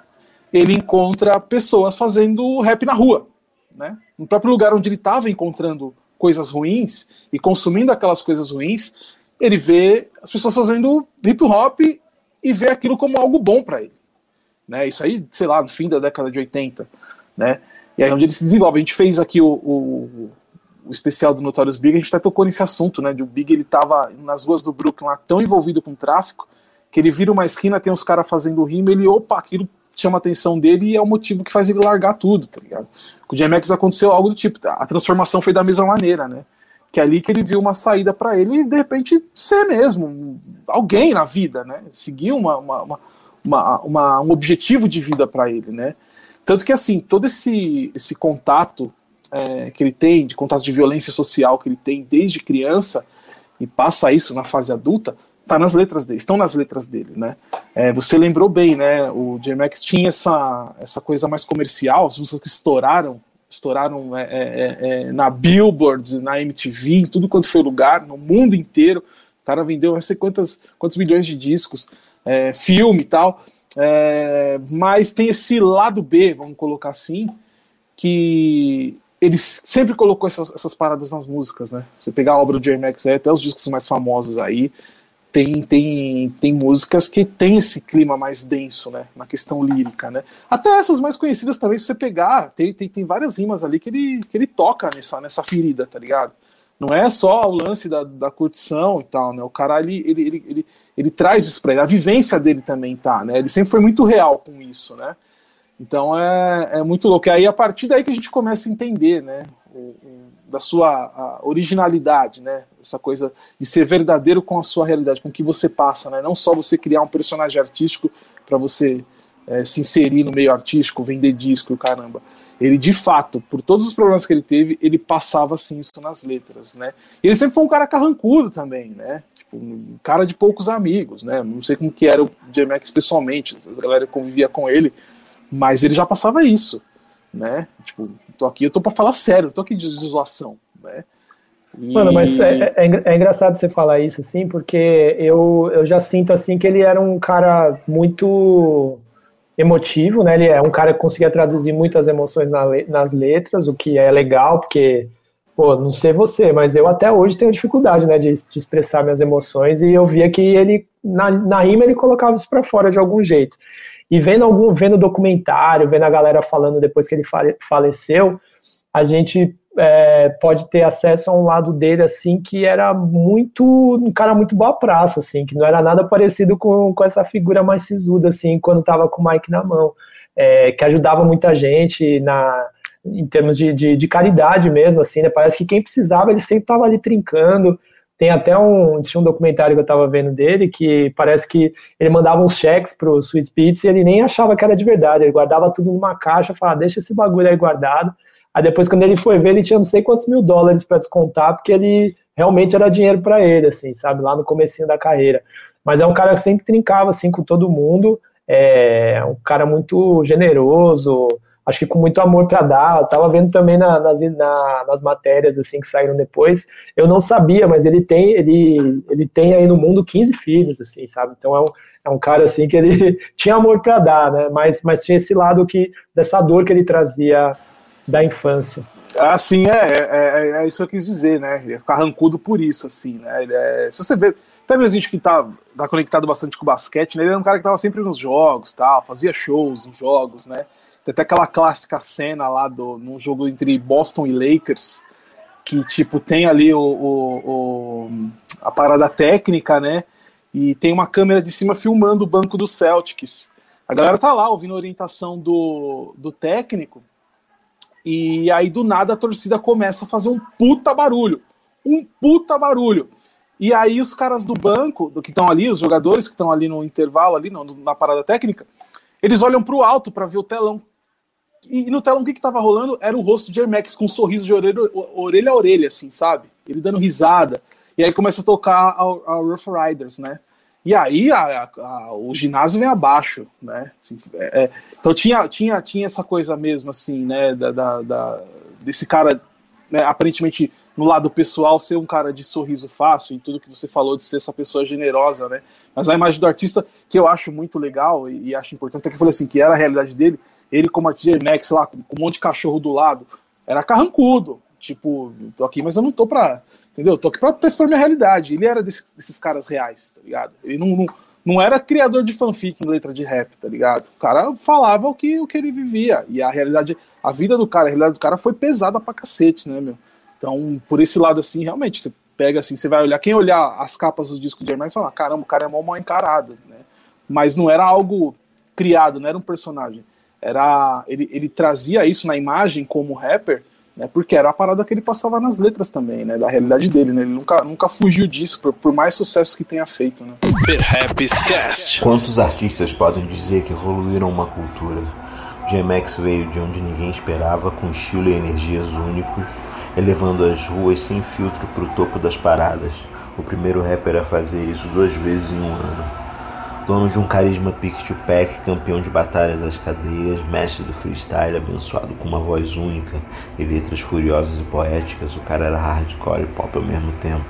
Ele encontra pessoas fazendo rap na rua, né? No próprio lugar onde ele estava encontrando coisas ruins e consumindo aquelas coisas ruins, ele vê as pessoas fazendo hip hop e vê aquilo como algo bom para ele. Né? Isso aí, sei lá, no fim da década de 80. Né? E aí é onde ele se desenvolve. A gente fez aqui o, o, o especial do Notorious Big, a gente até tocou nesse assunto, né? De o Big ele tava nas ruas do Brooklyn lá tão envolvido com tráfico que ele vira uma esquina, tem uns caras fazendo rima, ele, opa, aquilo chama a atenção dele e é o motivo que faz ele largar tudo, tá ligado? Com o J-Max aconteceu algo do tipo, a transformação foi da mesma maneira, né? Que é ali que ele viu uma saída para ele e de repente ser mesmo alguém na vida, né? Seguir uma, uma, uma, uma, um objetivo de vida para ele, né? Tanto que assim, todo esse, esse contato é, que ele tem, de contato de violência social que ele tem desde criança e passa isso na fase adulta, tá nas letras dele, estão nas letras dele, né? É, você lembrou bem, né? O J-Max tinha essa, essa coisa mais comercial, as músicas que estouraram, estouraram é, é, é na Billboard, na MTV, em tudo quanto foi lugar, no mundo inteiro. O cara vendeu não sei quantos milhões de discos, é, filme e tal. É, mas tem esse lado B, vamos colocar assim, que ele sempre colocou essas, essas paradas nas músicas, né? Você pegar a obra do J-Max, até os discos mais famosos aí, tem, tem, tem músicas que tem esse clima mais denso, né? Na questão lírica, né? Até essas mais conhecidas também, se você pegar, tem, tem, tem várias rimas ali que ele, que ele toca nessa, nessa ferida, tá ligado? Não é só o lance da, da curtição e tal, né? O cara, ele, ele, ele, ele, ele traz isso pra ele. A vivência dele também tá, né? Ele sempre foi muito real com isso, né? Então é, é muito louco. E aí, a partir daí que a gente começa a entender, né? O, da sua originalidade, né? Essa coisa de ser verdadeiro com a sua realidade, com o que você passa, né? Não só você criar um personagem artístico para você é, se inserir no meio artístico, vender disco, caramba. Ele, de fato, por todos os problemas que ele teve, ele passava assim isso nas letras, né? E ele sempre foi um cara carrancudo também, né? Tipo, um cara de poucos amigos, né? Não sei como que era o J-Max pessoalmente, a galera convivia com ele, mas ele já passava isso, né? Tipo, tô aqui, eu tô para falar sério, tô aqui de zoação, né? E... Mano, mas é, é, é, engraçado você falar isso, assim, porque eu, eu já sinto, assim, que ele era um cara muito emotivo, né? Ele é um cara que conseguia traduzir muitas emoções na, nas letras, o que é legal, porque, pô, não sei você, mas eu até hoje tenho dificuldade, né, de, de expressar minhas emoções, e eu via que ele na, na rima ele colocava isso para fora de algum jeito. E vendo algum, vendo documentário, vendo a galera falando depois que ele faleceu, a gente é, pode ter acesso a um lado dele assim que era muito um cara muito boa praça assim que não era nada parecido com, com essa figura mais sisuda assim quando tava com o Mike na mão. É, que ajudava muita gente na em termos de, de, de, caridade mesmo assim né? Parece que quem precisava ele sempre tava ali trincando tem até um tinha um documentário que eu tava vendo dele que parece que ele mandava uns cheques pro Sweet Spirits e ele nem achava que era de verdade. Ele guardava tudo numa caixa falava deixa esse bagulho aí guardado. Aí depois, quando ele foi ver, ele tinha não sei quantos mil dólares para descontar, porque ele realmente era dinheiro para ele, assim, sabe, lá no comecinho da carreira. Mas é um cara que sempre trincava, assim, com todo mundo, é um cara muito generoso, acho que com muito amor para dar. Eu tava vendo também na, nas, na, nas matérias, assim, que saíram depois, eu não sabia, mas ele tem, ele, ele tem aí no mundo 15 filhos, assim, sabe, então é um, é um cara, assim, que ele tinha amor para dar, né, mas, mas tinha esse lado que, dessa dor que ele trazia da infância. Ah, sim, é, é, é, é, isso que eu quis dizer, né? Ele é carrancudo por isso, assim, né? É, se você vê, até mesmo a gente que tá, tá conectado bastante com o basquete, né? Ele era um cara que tava sempre nos jogos, tal, fazia shows em jogos, né? Tem até aquela clássica cena lá do, num jogo entre Boston e Lakers, que, tipo, tem ali o, o, o a parada técnica, né? E tem uma câmera de cima filmando o banco do Celtics. A galera tá lá ouvindo a orientação do, do técnico, e aí, do nada, a torcida começa a fazer um puta barulho. Um puta barulho. E aí, os caras do banco, do que estão ali, os jogadores que estão ali no intervalo, ali na parada técnica, eles olham para o alto para ver o telão. E, no telão, o que estava rolando? Era o rosto de Hermex com um sorriso de orelha, orelha a orelha, assim, sabe? Ele dando risada. E aí começa a tocar a, a Rough Riders, né? E aí a, a, o ginásio vem abaixo, né? Assim, é, é, então tinha, tinha, tinha essa coisa mesmo, assim, né? Da, da, da, desse cara, né, aparentemente, no lado pessoal, ser um cara de sorriso fácil, em tudo que você falou de ser essa pessoa generosa, né? Mas a imagem do artista, que eu acho muito legal e, e acho importante, é que eu falei assim, que era a realidade dele, ele como artista Max lá, com um monte de cachorro do lado, era carrancudo. Tipo, tô aqui, mas eu não tô pra Entendeu? Tô aqui pra, expor minha realidade. Ele era desses, desses caras reais, tá ligado? Ele não, não, não, era criador de fanfic em letra de rap, tá ligado? O cara falava o que, o que ele vivia. E a realidade, a vida do cara, a realidade do cara foi pesada pra cacete, né, meu? Então, por esse lado, assim, realmente, você pega assim, você vai olhar, quem olhar as capas dos discos de Hermes fala, caramba, o cara é mal mal encarado, né? Mas não era algo criado, não era um personagem. Era, ele, ele trazia isso na imagem como rapper né, porque era a parada que ele passava nas letras também, né, da realidade dele, né, ele nunca, nunca fugiu disso, por, por mais sucesso que tenha feito. Né. Quantos artistas podem dizer que evoluíram uma cultura? GMX veio de onde ninguém esperava, com estilo e energias únicos, elevando as ruas sem filtro para o topo das paradas. O primeiro rapper a fazer isso duas vezes em um ano dono de um carisma pick-to-pack, campeão de batalha das cadeias, mestre do freestyle, abençoado com uma voz única e letras furiosas e poéticas, o cara era hardcore e pop ao mesmo tempo.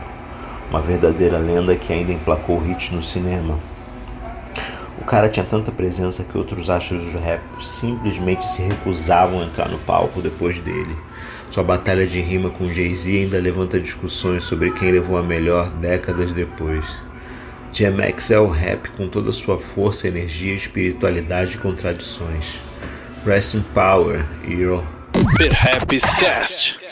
Uma verdadeira lenda que ainda emplacou hits no cinema. O cara tinha tanta presença que outros astros do rap simplesmente se recusavam a entrar no palco depois dele. Sua batalha de rima com Jay-Z ainda levanta discussões sobre quem levou a melhor décadas depois. DMX é o rap com toda sua força, energia, espiritualidade e contradições. Rest in Power, Hero.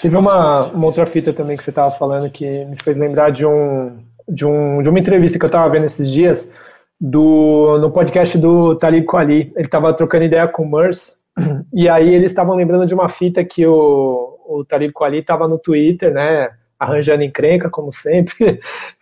Teve uma, uma outra fita também que você estava falando que me fez lembrar de, um, de, um, de uma entrevista que eu estava vendo esses dias do, no podcast do Talib Kweli. Ele estava trocando ideia com o Merce e aí eles estavam lembrando de uma fita que o, o Talib Kweli estava no Twitter, né? arranjando encrenca, como sempre,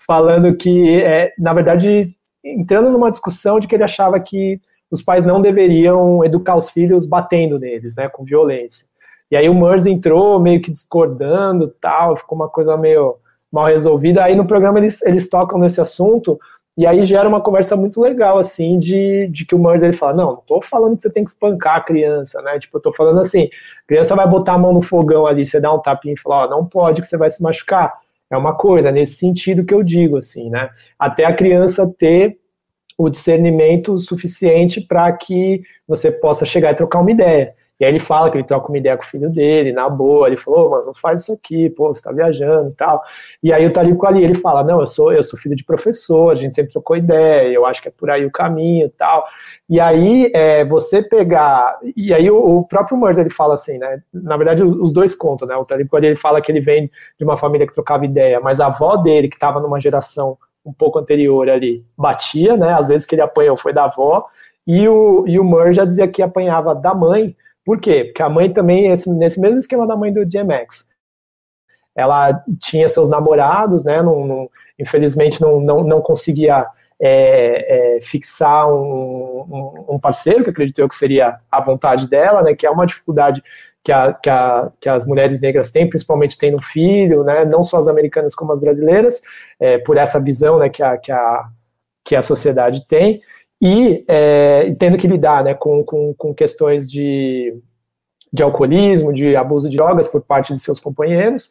falando que, é, na verdade, entrando numa discussão de que ele achava que os pais não deveriam educar os filhos batendo neles, né, com violência. E aí o Murs entrou meio que discordando, tal, ficou uma coisa meio mal resolvida. Aí no programa eles, eles tocam nesse assunto, e aí gera uma conversa muito legal, assim, de, de que o Murs ele fala, não, não tô falando que você tem que espancar a criança, né? Tipo, eu tô falando assim, criança vai botar a mão no fogão ali, você dá um tapinha e fala, ó, não pode que você vai se machucar. É uma coisa, nesse sentido que eu digo, assim, né? Até a criança ter o discernimento suficiente para que você possa chegar e trocar uma ideia. E aí ele fala que ele troca uma ideia com o filho dele, na boa, ele falou, oh, mas não faz isso aqui, pô, você tá viajando e tal. E aí o Talib ali, ele fala, não, eu sou, eu sou filho de professor, a gente sempre trocou ideia, eu acho que é por aí o caminho e tal. E aí é, você pegar, e aí o, o próprio Merz, ele fala assim, né, na verdade os dois contam, né, o Talib ali, ele fala que ele vem de uma família que trocava ideia, mas a avó dele, que estava numa geração um pouco anterior ali, batia, né, às vezes que ele apanhou foi da avó, e o, e o Merz já dizia que apanhava da mãe, por quê? Porque a mãe também, esse, nesse mesmo esquema da mãe do DMX, ela tinha seus namorados, né? Não, não, infelizmente não, não, não conseguia é, é, fixar um, um, parceiro, que acredito eu que seria a vontade dela, né? Que é uma dificuldade que, a, que, a, que as mulheres negras têm, principalmente tendo filho, né? Não só as americanas como as brasileiras, é, por essa visão, né? Que a, que a, que a sociedade tem e é, tendo que lidar né, com, com, com questões de, de alcoolismo, de abuso de drogas por parte de seus companheiros.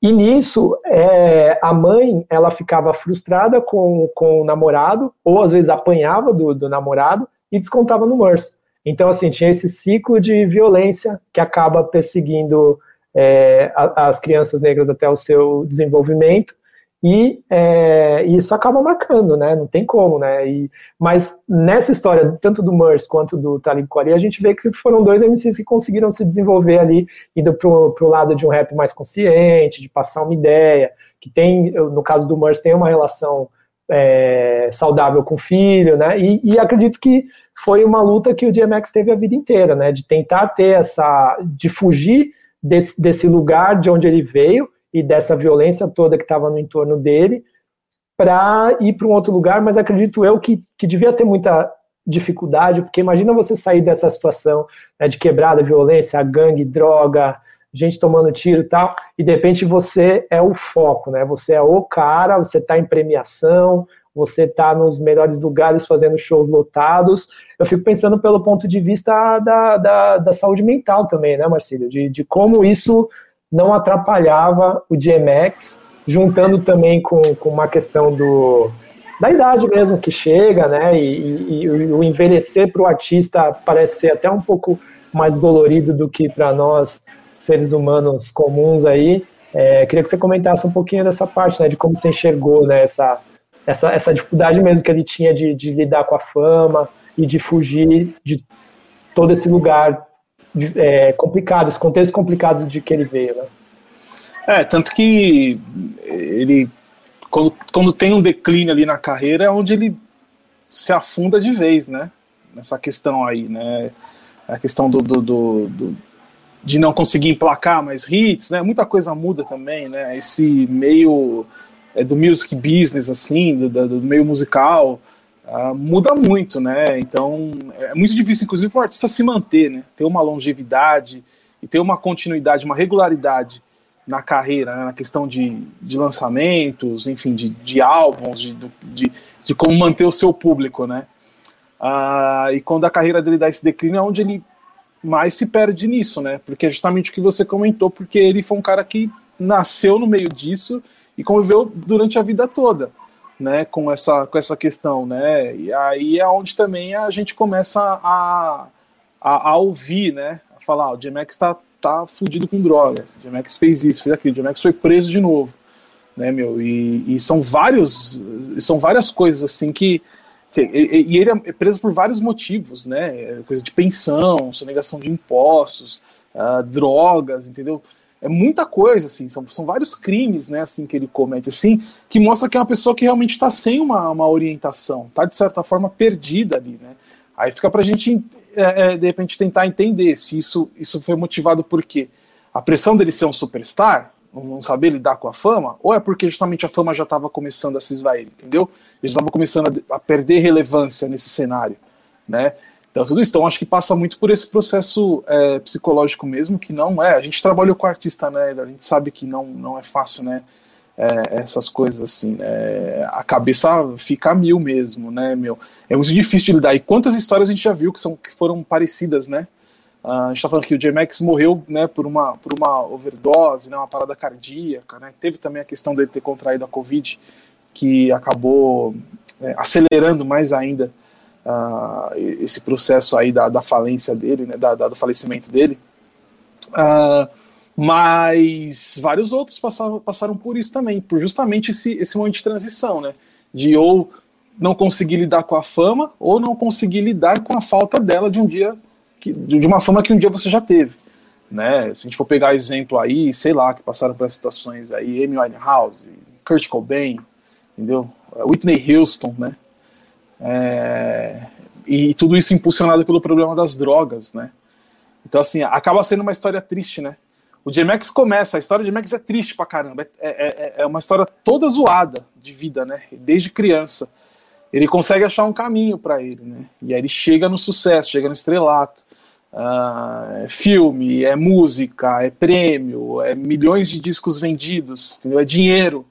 E nisso, é, a mãe ela ficava frustrada com, com o namorado, ou às vezes apanhava do, do namorado e descontava no Merce. Então, assim, tinha esse ciclo de violência que acaba perseguindo é, as crianças negras até o seu desenvolvimento e é, isso acaba marcando, né? Não tem como, né? E, mas nessa história, tanto do Merce quanto do Talib Kweli, a gente vê que foram dois MCs que conseguiram se desenvolver ali, indo pro, pro lado de um rap mais consciente, de passar uma ideia, que tem, no caso do Merce, tem uma relação é, saudável com o filho, né? E, e, acredito que foi uma luta que o DMX teve a vida inteira, né? De tentar ter essa, de fugir desse, desse lugar de onde ele veio e dessa violência toda que estava no entorno dele para ir para um outro lugar, mas acredito eu que, que devia ter muita dificuldade, porque imagina você sair dessa situação né, de quebrada, violência, gangue, droga, gente tomando tiro e tal, e de repente você é o foco, né? Você é o cara, você está em premiação, você está nos melhores lugares fazendo shows lotados. Eu fico pensando pelo ponto de vista da, da, da saúde mental também, né, Marcílio? De, de como isso não atrapalhava o DMX, juntando também com, com uma questão do, da idade mesmo que chega, né? E, e, e o envelhecer para o artista parece ser até um pouco mais dolorido do que para nós, seres humanos comuns aí. É, queria que você comentasse um pouquinho dessa parte, né? De como você enxergou né, essa, essa, essa dificuldade mesmo que ele tinha de, de lidar com a fama e de fugir de todo esse lugar é, complicado, esse contexto complicado de que ele veio, né? É, tanto que ele, quando, quando tem um declínio ali na carreira, é onde ele se afunda de vez, né? Nessa questão aí, né? A questão do, do, do, do de não conseguir emplacar mais hits, né? Muita coisa muda também, né? Esse meio é, do music business, assim, do, do meio musical, uh, muda muito, né? Então é muito difícil, inclusive, para o artista se manter, né? Ter uma longevidade e ter uma continuidade, uma regularidade na carreira, né? na questão de, de lançamentos, enfim, de, de álbuns, de, de, de como manter o seu público, né? Uh, e quando a carreira dele dá esse declínio é onde ele mais se perde nisso, né? Porque é justamente o que você comentou, porque ele foi um cara que nasceu no meio disso e conviveu durante a vida toda né, com essa, com essa questão, né, e aí é onde também a gente começa a, a, a ouvir, né, a falar, o J-Max tá, tá fudido com droga, o J-Max fez isso, fez aquilo, o J-Max foi preso de novo, né, meu, e, e são vários, são várias coisas, assim, que, e, ele é preso por vários motivos, né, coisa de pensão, sonegação de impostos, uh, drogas, entendeu, é muita coisa, assim, são, são vários crimes, né, assim, que ele comete, assim, que mostra que é uma pessoa que realmente está sem uma, uma orientação, está de certa forma perdida ali, né. Aí fica para a gente, é, é, de repente, tentar entender se isso, isso foi motivado por quê? A pressão dele ser um superstar, não saber lidar com a fama, ou é porque justamente a fama já estava começando a se esvair, entendeu? Ele estava começando a perder relevância nesse cenário, né? Então, tudo isso. Então, acho que passa muito por esse processo é, psicológico mesmo, que não é. A gente trabalhou com artista, né? A gente sabe que não, não é fácil, né? É, essas coisas assim, né? A cabeça fica a mil mesmo, né, meu? É muito difícil de lidar. E quantas histórias a gente já viu que, são, que foram parecidas, né? Uh, a gente tá falando que o J-Max morreu, né, por uma, por uma overdose, né, uma parada cardíaca, né? Teve também a questão dele ter contraído a Covid, que acabou é, acelerando mais ainda uh, esse processo aí da, da falência dele, né, da, da, do falecimento dele. Uh, mas vários outros passaram, passaram por isso também, por justamente esse, esse momento de transição, né? De ou não conseguir lidar com a fama, ou não conseguir lidar com a falta dela de um dia, que, de uma fama que um dia você já teve. Né? Se a gente for pegar exemplo aí, sei lá, que passaram por situações aí, Amy Winehouse, Kurt Cobain, entendeu? Whitney Houston, né? É, e tudo isso impulsionado pelo problema das drogas, né? Então, assim, acaba sendo uma história triste, né? O J-Max começa, a história de Max é triste pra caramba. É, é, é, é, uma história toda zoada de vida, né? Desde criança. Ele consegue achar um caminho para ele, né? E aí ele chega no sucesso, chega no estrelato. Uh, é filme, é música, é prêmio, é milhões de discos vendidos, entendeu? É dinheiro,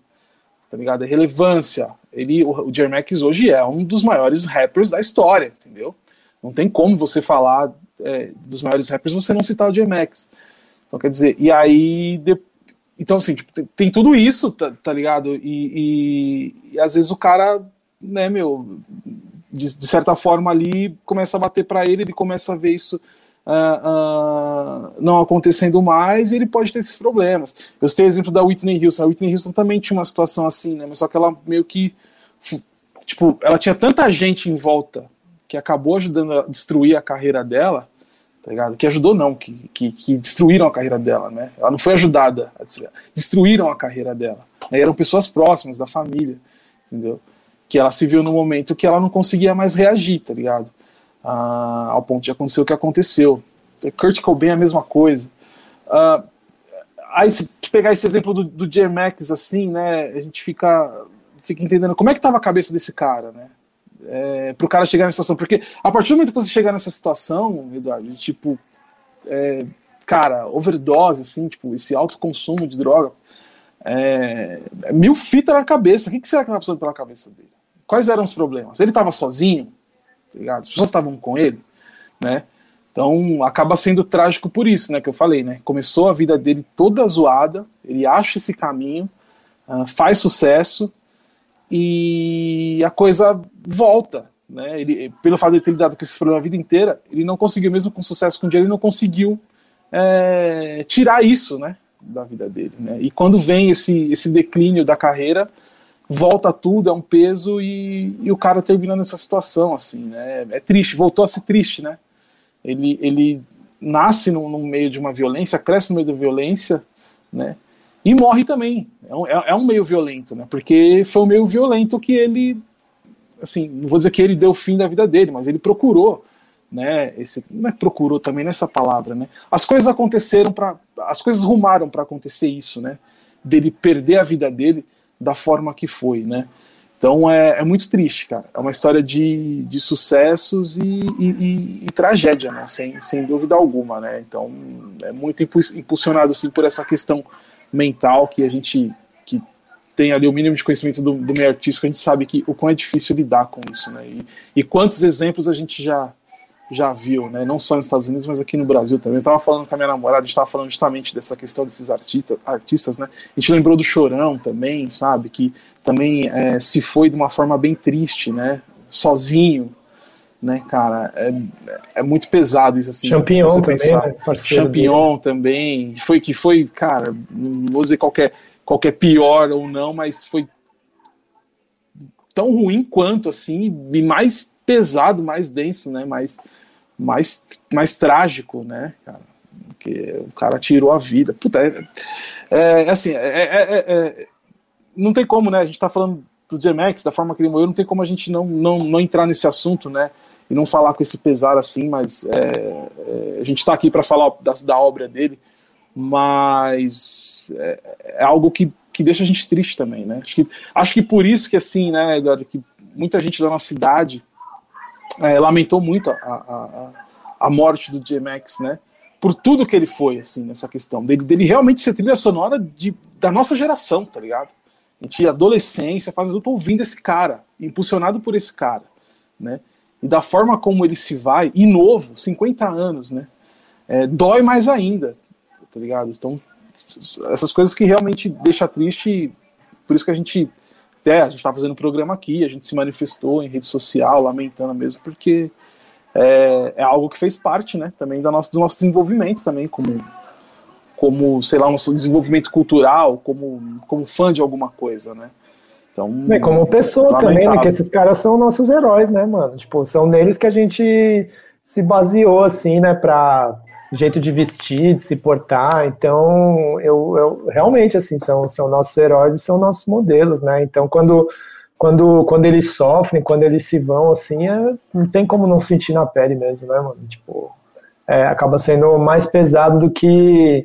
tá ligado? É relevância. Ele, o, J-Max hoje é um dos maiores rappers da história, entendeu? Não tem como você falar é, dos maiores rappers você não citar o J-Max. Então, quer dizer, e aí. De... Então, assim, tipo, tem, tem, tudo isso, tá, tá ligado? E, e, e, às vezes o cara, né, meu, de, de certa forma ali começa a bater para ele, ele começa a ver isso uh, não acontecendo mais e ele pode ter esses problemas. Eu citei o exemplo da Whitney Houston. A Whitney Houston também tinha uma situação assim, né? Mas só que ela meio que. Tipo, ela tinha tanta gente em volta que acabou ajudando a destruir a carreira dela tá ligado? Que ajudou não, que, que, que, destruíram a carreira dela, né? Ela não foi ajudada a destruir, destruíram a carreira dela. Né? Eram pessoas próximas da família, entendeu? Que ela se viu no momento que ela não conseguia mais reagir, tá ligado? Ah, ao ponto de acontecer o que aconteceu. Kurt Cobain é a mesma coisa. Ah, aí se pegar esse exemplo do, do. Max assim, né? A gente fica, fica entendendo como é que tava a cabeça desse cara, né? é, para o cara chegar nessa situação. Porque a partir do momento que você chegar nessa situação, Eduardo, de, tipo, é, cara, overdose, assim, tipo, esse alto consumo de droga, é, é mil fitas na cabeça. O que, que será que estava passando pela cabeça dele? Quais eram os problemas? Ele estava sozinho? Tá ligado? As pessoas estavam com ele, né? Então acaba sendo trágico por isso, né? Que eu falei, né? Começou a vida dele toda zoada, ele acha esse caminho, uh, faz sucesso, e a coisa volta. Né? Ele, pelo fato de ter lidado com esse problema a vida inteira, ele não conseguiu, mesmo com sucesso com dinheiro, ele não conseguiu é, tirar isso né, da vida dele. Né? E quando vem esse, esse declínio da carreira, volta tudo, é um peso e, e o cara termina nessa situação. assim né? É triste, voltou a ser triste. Né? Ele, ele nasce no, no meio de uma violência, cresce no meio da violência, né? E morre também. É um, é, é um meio violento, né? Porque foi um meio violento que ele, assim, não vou dizer que ele deu o fim da vida dele, mas ele procurou, né? Esse, não é procurou também nessa palavra, né? As coisas aconteceram para, as coisas rumaram para acontecer isso, né? Dele perder a vida dele da forma que foi, né? Então é, é muito triste, cara. É uma história de, de sucessos e, e, e, e, tragédia, né? Sem, sem dúvida alguma, né? Então é muito impulsionado assim por essa questão mental que a gente que tem ali o mínimo de conhecimento do, do meio artístico, a gente sabe que o quão é difícil lidar com isso, né? E, e quantos exemplos a gente já já viu, né? Não só nos Estados Unidos, mas aqui no Brasil também. Eu estava falando com a minha namorada, a gente estava falando justamente dessa questão desses artistas, artistas, né? A gente lembrou do Chorão também, sabe? Que também é, se foi de uma forma bem triste, né? Sozinho, né, cara? É, é muito pesado isso assim. Champignon também, né, Champignon dele. também. Foi que foi, cara, não vou dizer qualquer, qualquer pior ou não, mas foi tão ruim quanto assim, e mais pesado, mais denso, né? Mais, mais, mais trágico, né, cara? O cara tirou a vida. Puta, é, é, é assim, é, é, é, não tem como, né? A gente tá falando do J-Max, da forma que ele morreu, não tem como a gente não, não, não entrar nesse assunto, né? e não falar com esse pesar assim, mas a gente está aqui para falar da, da, obra dele, mas é, é, algo que, que deixa a gente triste também, né? Acho que, acho que por isso que assim, né, Eduardo, que muita gente da nossa cidade é, lamentou muito a, a, a morte do J-Max, né? Por tudo que ele foi, assim, nessa questão, dele, dele realmente ser trilha sonora de, da nossa geração, tá ligado? A gente, adolescência, faz adulto ouvindo esse cara, impulsionado por esse cara, né? e da forma como ele se vai, e novo, 50 anos, né? É, dói mais ainda, tá ligado? Então, essas coisas que realmente deixa triste, por isso que a gente até a gente está fazendo um programa aqui, a gente se manifestou em rede social, lamentando mesmo, porque é, é algo que fez parte, né, também da nossa, do nosso desenvolvimento também, como, como, sei lá, nosso desenvolvimento cultural, como, como fã de alguma coisa, né. Então, é, como pessoa também, né, que esses caras são nossos heróis, né, mano, tipo, são neles que a gente se baseou, assim, né, pra jeito de vestir, de se portar. Então, eu, eu realmente assim são, são nossos heróis e são nossos modelos, né? Então, quando quando, quando eles sofrem, quando eles se vão, assim, é, não tem como não sentir na pele mesmo, né, mano? Tipo, é, acaba sendo mais pesado do que,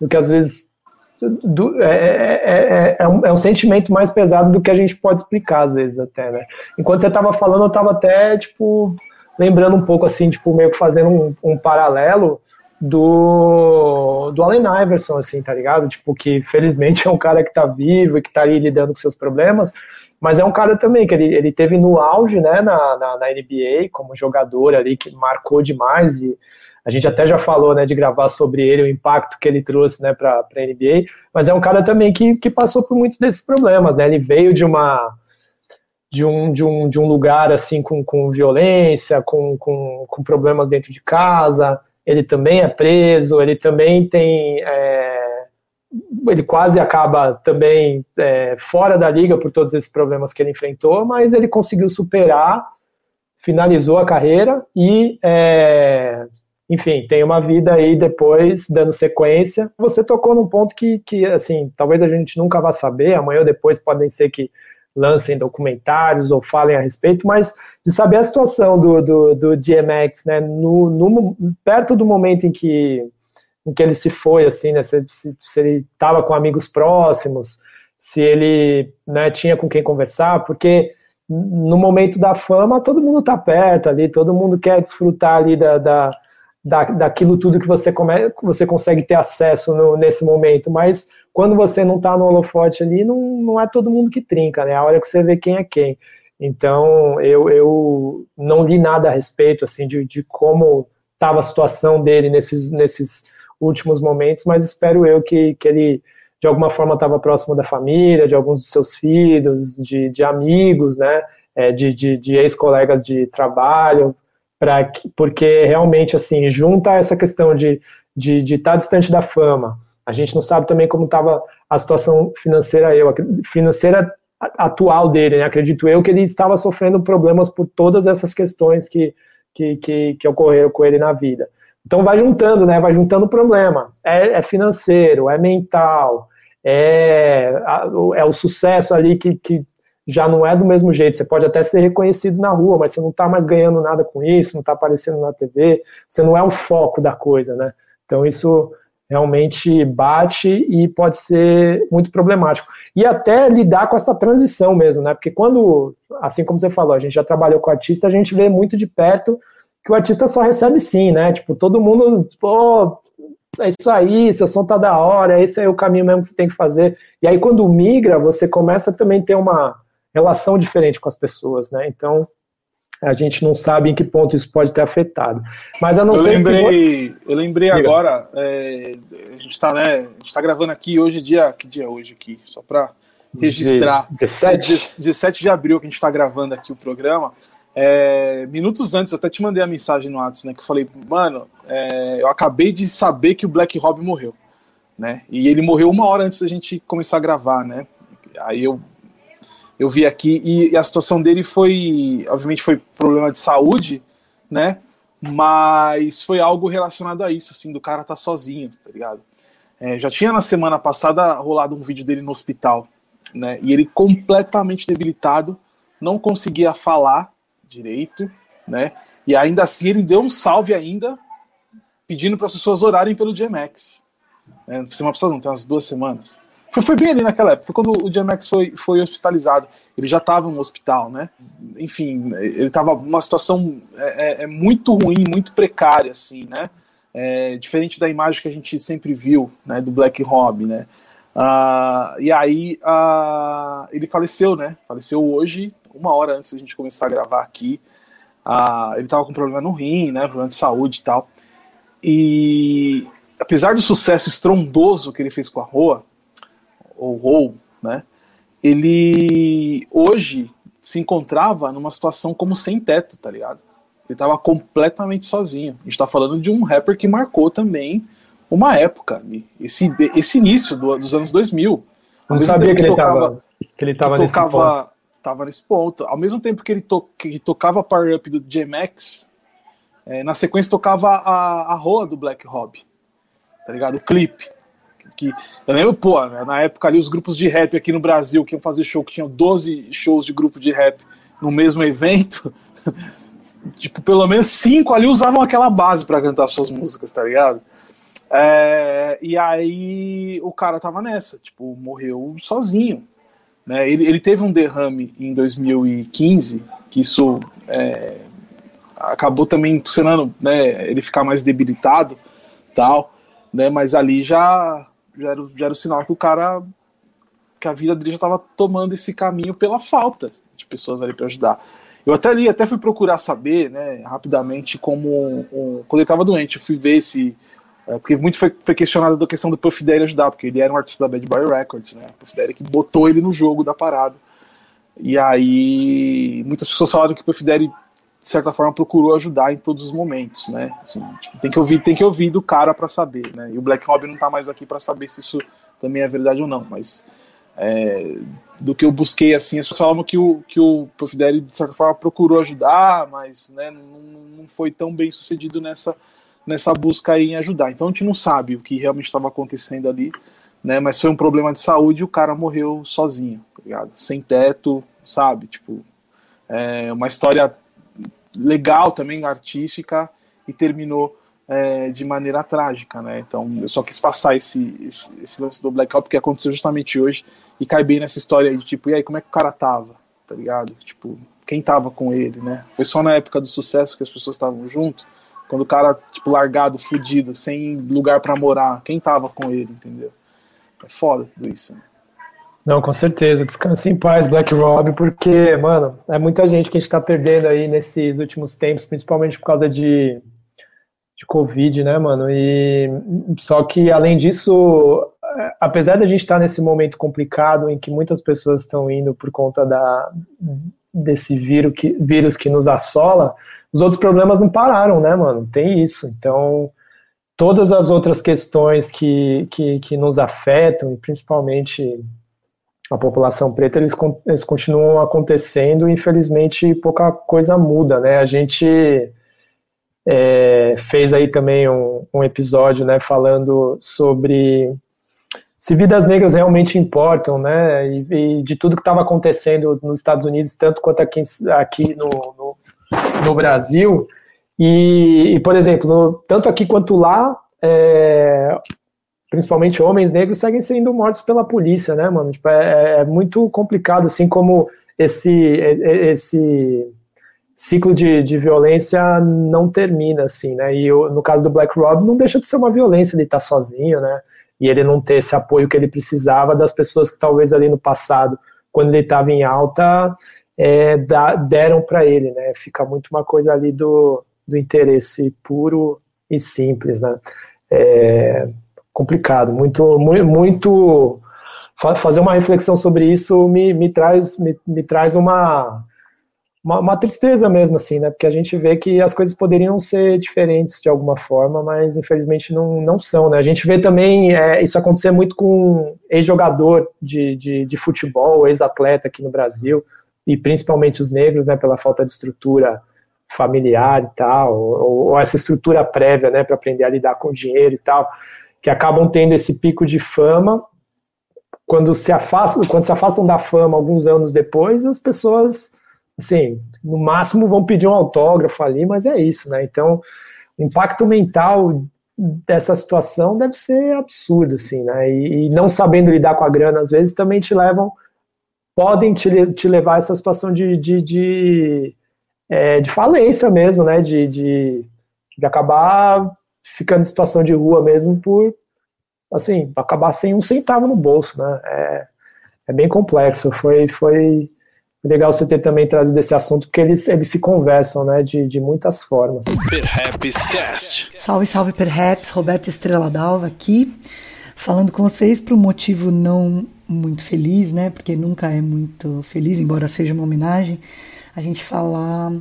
do que às vezes. Do, é, é, é, um, é um sentimento mais pesado do que a gente pode explicar, às vezes, até, né? Enquanto você tava falando, eu tava até, tipo, lembrando um pouco, assim, tipo, meio que fazendo um, um paralelo do, do Allen Iverson, assim, tá ligado? Tipo, que felizmente é um cara que tá vivo e que tá aí lidando com seus problemas, mas é um cara também que ele, ele teve no auge, né, na, na, na NBA, como jogador ali, que marcou demais e a gente até já falou, né, de gravar sobre ele, o impacto que ele trouxe, né, para a NBA, mas é um cara também que, que passou por muitos desses problemas, né, ele veio de uma de um, de um, de um lugar assim com, com violência, com, com, com problemas dentro de casa, ele também é preso, ele também tem. É, ele quase acaba também é, fora da liga por todos esses problemas que ele enfrentou, mas ele conseguiu superar, finalizou a carreira e, é, enfim, tem uma vida aí depois dando sequência. Você tocou num ponto que, que, assim, talvez a gente nunca vá saber, amanhã ou depois podem ser que lancem documentários ou falem a respeito, mas de saber a situação do, do, do DMX, né, no, no, perto do momento em que, em que ele se foi, assim, né, se, se, se ele estava com amigos próximos, se ele né, tinha com quem conversar, porque no momento da fama todo mundo está perto ali, todo mundo quer desfrutar ali da, da, da daquilo tudo que você, come, você consegue ter acesso no, nesse momento, mas quando você não está no holofote ali, não, não é todo mundo que trinca, né? A hora que você vê quem é quem. Então, eu, eu não li nada a respeito, assim, de, de como estava a situação dele nesses, nesses últimos momentos, mas espero eu que, que ele, de alguma forma, estava próximo da família, de alguns dos seus filhos, de, de amigos, né? É, de, de, de ex-colegas de trabalho, para porque realmente, assim, junta essa questão de estar de, de tá distante da fama, a gente não sabe também como estava a situação financeira, eu, financeira atual dele, né? Acredito eu que ele estava sofrendo problemas por todas essas questões que, que, que, que ocorreram com ele na vida. Então vai juntando, né? Vai juntando problema. É, é financeiro, é mental, é, é o sucesso ali que, que já não é do mesmo jeito. Você pode até ser reconhecido na rua, mas você não está mais ganhando nada com isso, não está aparecendo na TV, você não é o foco da coisa, né? Então isso realmente bate e pode ser muito problemático. E até lidar com essa transição mesmo, né? Porque quando, assim como você falou, a gente já trabalhou com artista, a gente vê muito de perto que o artista só recebe sim, né? Tipo, todo mundo, pô, é isso aí, seu som tá da hora, esse é o caminho mesmo que você tem que fazer. E aí quando migra, você começa também ter uma relação diferente com as pessoas, né? Então, a gente não sabe em que ponto isso pode ter afetado. Mas a não eu ser lembrei, que... Eu lembrei Diga. agora, é, a gente está né, tá gravando aqui hoje, dia. Que dia é hoje aqui? Só para registrar. 17? É 17 de abril que a gente está gravando aqui o programa. É, minutos antes, eu até te mandei a mensagem no WhatsApp, né? Que eu falei, mano, é, eu acabei de saber que o Black Rob morreu. Né? E ele morreu uma hora antes da gente começar a gravar, né? Aí eu eu vi aqui, e, e, a situação dele foi, obviamente, foi problema de saúde, né? Mas foi algo relacionado a isso, assim, do cara tá sozinho, tá ligado? É, já tinha na semana passada rolado um vídeo dele no hospital, né? E ele completamente debilitado, não conseguia falar direito, né? E ainda assim ele deu um salve ainda, pedindo para as pessoas orarem pelo GMX. É, semana passada, não, tem umas duas semanas. Foi, foi bem ali naquela época, foi quando o DMX foi, foi hospitalizado. Ele já estava no hospital, né? Enfim, ele estava numa situação é, é, é, muito ruim, muito precária, assim, né? É, diferente da imagem que a gente sempre viu, né, do Black Rob, né? Uh, e aí uh, ele faleceu, né? Faleceu hoje, uma hora antes da gente começar a gravar aqui. Uh, ele estava com problema no rim, né? Problema de saúde e tal. E apesar do sucesso estrondoso que ele fez com a Rua, ou Roll, né? ele hoje se encontrava numa situação como sem teto, tá ligado? Ele tava completamente sozinho. A gente tá falando de um rapper que marcou também uma época, esse, esse início do, dos anos 2000. Não sabia que, que, ele tocava, tava, que ele tava, que nesse tocava, ponto. Tava nesse ponto. Ao mesmo tempo que ele, to, que tocava Power Up do J-Max, é, na sequência tocava a, a Roa do Black Rob, tá ligado? O clipe. Que, eu lembro, pô, né, na época ali os grupos de rap aqui no Brasil que iam fazer show, que tinham 12 shows de grupo de rap no mesmo evento, tipo, pelo menos cinco ali usavam aquela base para cantar suas músicas, tá ligado? É, e aí o cara tava nessa, tipo, morreu sozinho. Né? Ele, ele teve um derrame em 2015, que isso é, acabou também impulsionando né, ele ficar mais debilitado, tal, né? Mas ali já, já, era, já era o sinal que o cara, que a vida dele já estava tomando esse caminho pela falta de pessoas ali para ajudar. Eu até ali, até fui procurar saber, né, rapidamente como um, quando ele estava doente, eu fui ver se é, porque muito foi, foi questionado da questão do Puff Daddy ajudar, porque ele era um artista da Bad Boy Records, né? Puff Daddy que botou ele no jogo da parada. E aí muitas pessoas falaram que o Puff Daddy de certa forma procurou ajudar em todos os momentos, né? Assim, tipo, tem que ouvir, tem que ouvir do cara para saber, né? E o Black Robin não tá mais aqui para saber se isso também é verdade ou não, mas é, do que eu busquei assim, as pessoas falavam que o que o Daddy de certa forma procurou ajudar, mas né, não, não foi tão bem sucedido nessa nessa busca em ajudar. Então a gente não sabe o que realmente estava acontecendo ali, né? Mas foi um problema de saúde e o cara morreu sozinho, tá ligado? Sem teto, sabe? Tipo, é uma história legal também, artística, e terminou é, de maneira trágica, né? Então eu só quis passar esse, esse, esse lance do blackout porque aconteceu justamente hoje e cai bem nessa história aí de tipo, e aí, como é que o cara tava, tá ligado? Tipo, quem tava com ele, né? Foi só na época do sucesso que as pessoas estavam junto, quando o cara, tipo, largado, fudido, sem lugar para morar, quem tava com ele, entendeu? É foda tudo isso, né? Não, com certeza. Descanse em paz, Black Rob, porque, mano, é muita gente que a gente tá perdendo aí nesses últimos tempos, principalmente por causa de, de Covid, né, mano? E só que, além disso, apesar da gente estar tá nesse momento complicado em que muitas pessoas estão indo por conta da, desse vírus que, vírus que nos assola, os outros problemas não pararam, né, mano? Tem isso. Então, todas as outras questões que, que, que nos afetam, principalmente a população preta, eles, eles continuam acontecendo e, infelizmente, pouca coisa muda, né? A gente é, fez aí também um, um episódio, né, falando sobre se vidas negras realmente importam, né, e, e de tudo que estava acontecendo nos Estados Unidos, tanto quanto aqui, aqui no, no, no Brasil. E, e, por exemplo, no, tanto aqui quanto lá, é, principalmente homens negros seguem sendo mortos pela polícia, né, mano? Tipo, é, é, muito complicado, assim como esse, esse ciclo de, de violência não termina, assim, né? E eu, no caso do Black Rob, não deixa de ser uma violência ele estar tá sozinho, né? E ele não ter esse apoio que ele precisava das pessoas que talvez ali no passado, quando ele estava em alta, é, deram para ele, né? Fica muito uma coisa ali do, do interesse puro e simples, né? É complicado, muito, muito, fazer uma reflexão sobre isso me, me traz, me, me traz uma, uma, uma, tristeza mesmo, assim, né? Porque a gente vê que as coisas poderiam ser diferentes de alguma forma, mas infelizmente não, não são, né? A gente vê também é, isso acontecer muito com ex-jogador de, de, de futebol, ex-atleta aqui no Brasil e principalmente os negros, né, pela falta de estrutura familiar e tal, ou, ou essa estrutura prévia, né, para aprender a lidar com dinheiro e tal, que acabam tendo esse pico de fama. Quando se afastam, quando se afastam da fama alguns anos depois, as pessoas, assim, no máximo vão pedir um autógrafo ali, mas é isso, né? Então, o impacto mental dessa situação deve ser absurdo, assim, né? E, e não sabendo lidar com a grana, às vezes, também te levam podem te, te levar a essa situação de, de, de, é, de falência mesmo, né? De, de, de, acabar ficando em situação de rua mesmo por, assim, acabar sem um centavo no bolso, né? É, é bem complexo. Foi, foi legal você ter também trazido esse assunto, porque eles, eles se conversam, né? De, de muitas formas. Perhaps Cast. Salve, salve, Perhaps. Roberto Estrela Dalva aqui, falando com vocês para um motivo não muito feliz, né? Porque nunca é muito feliz, embora seja uma homenagem, a gente falar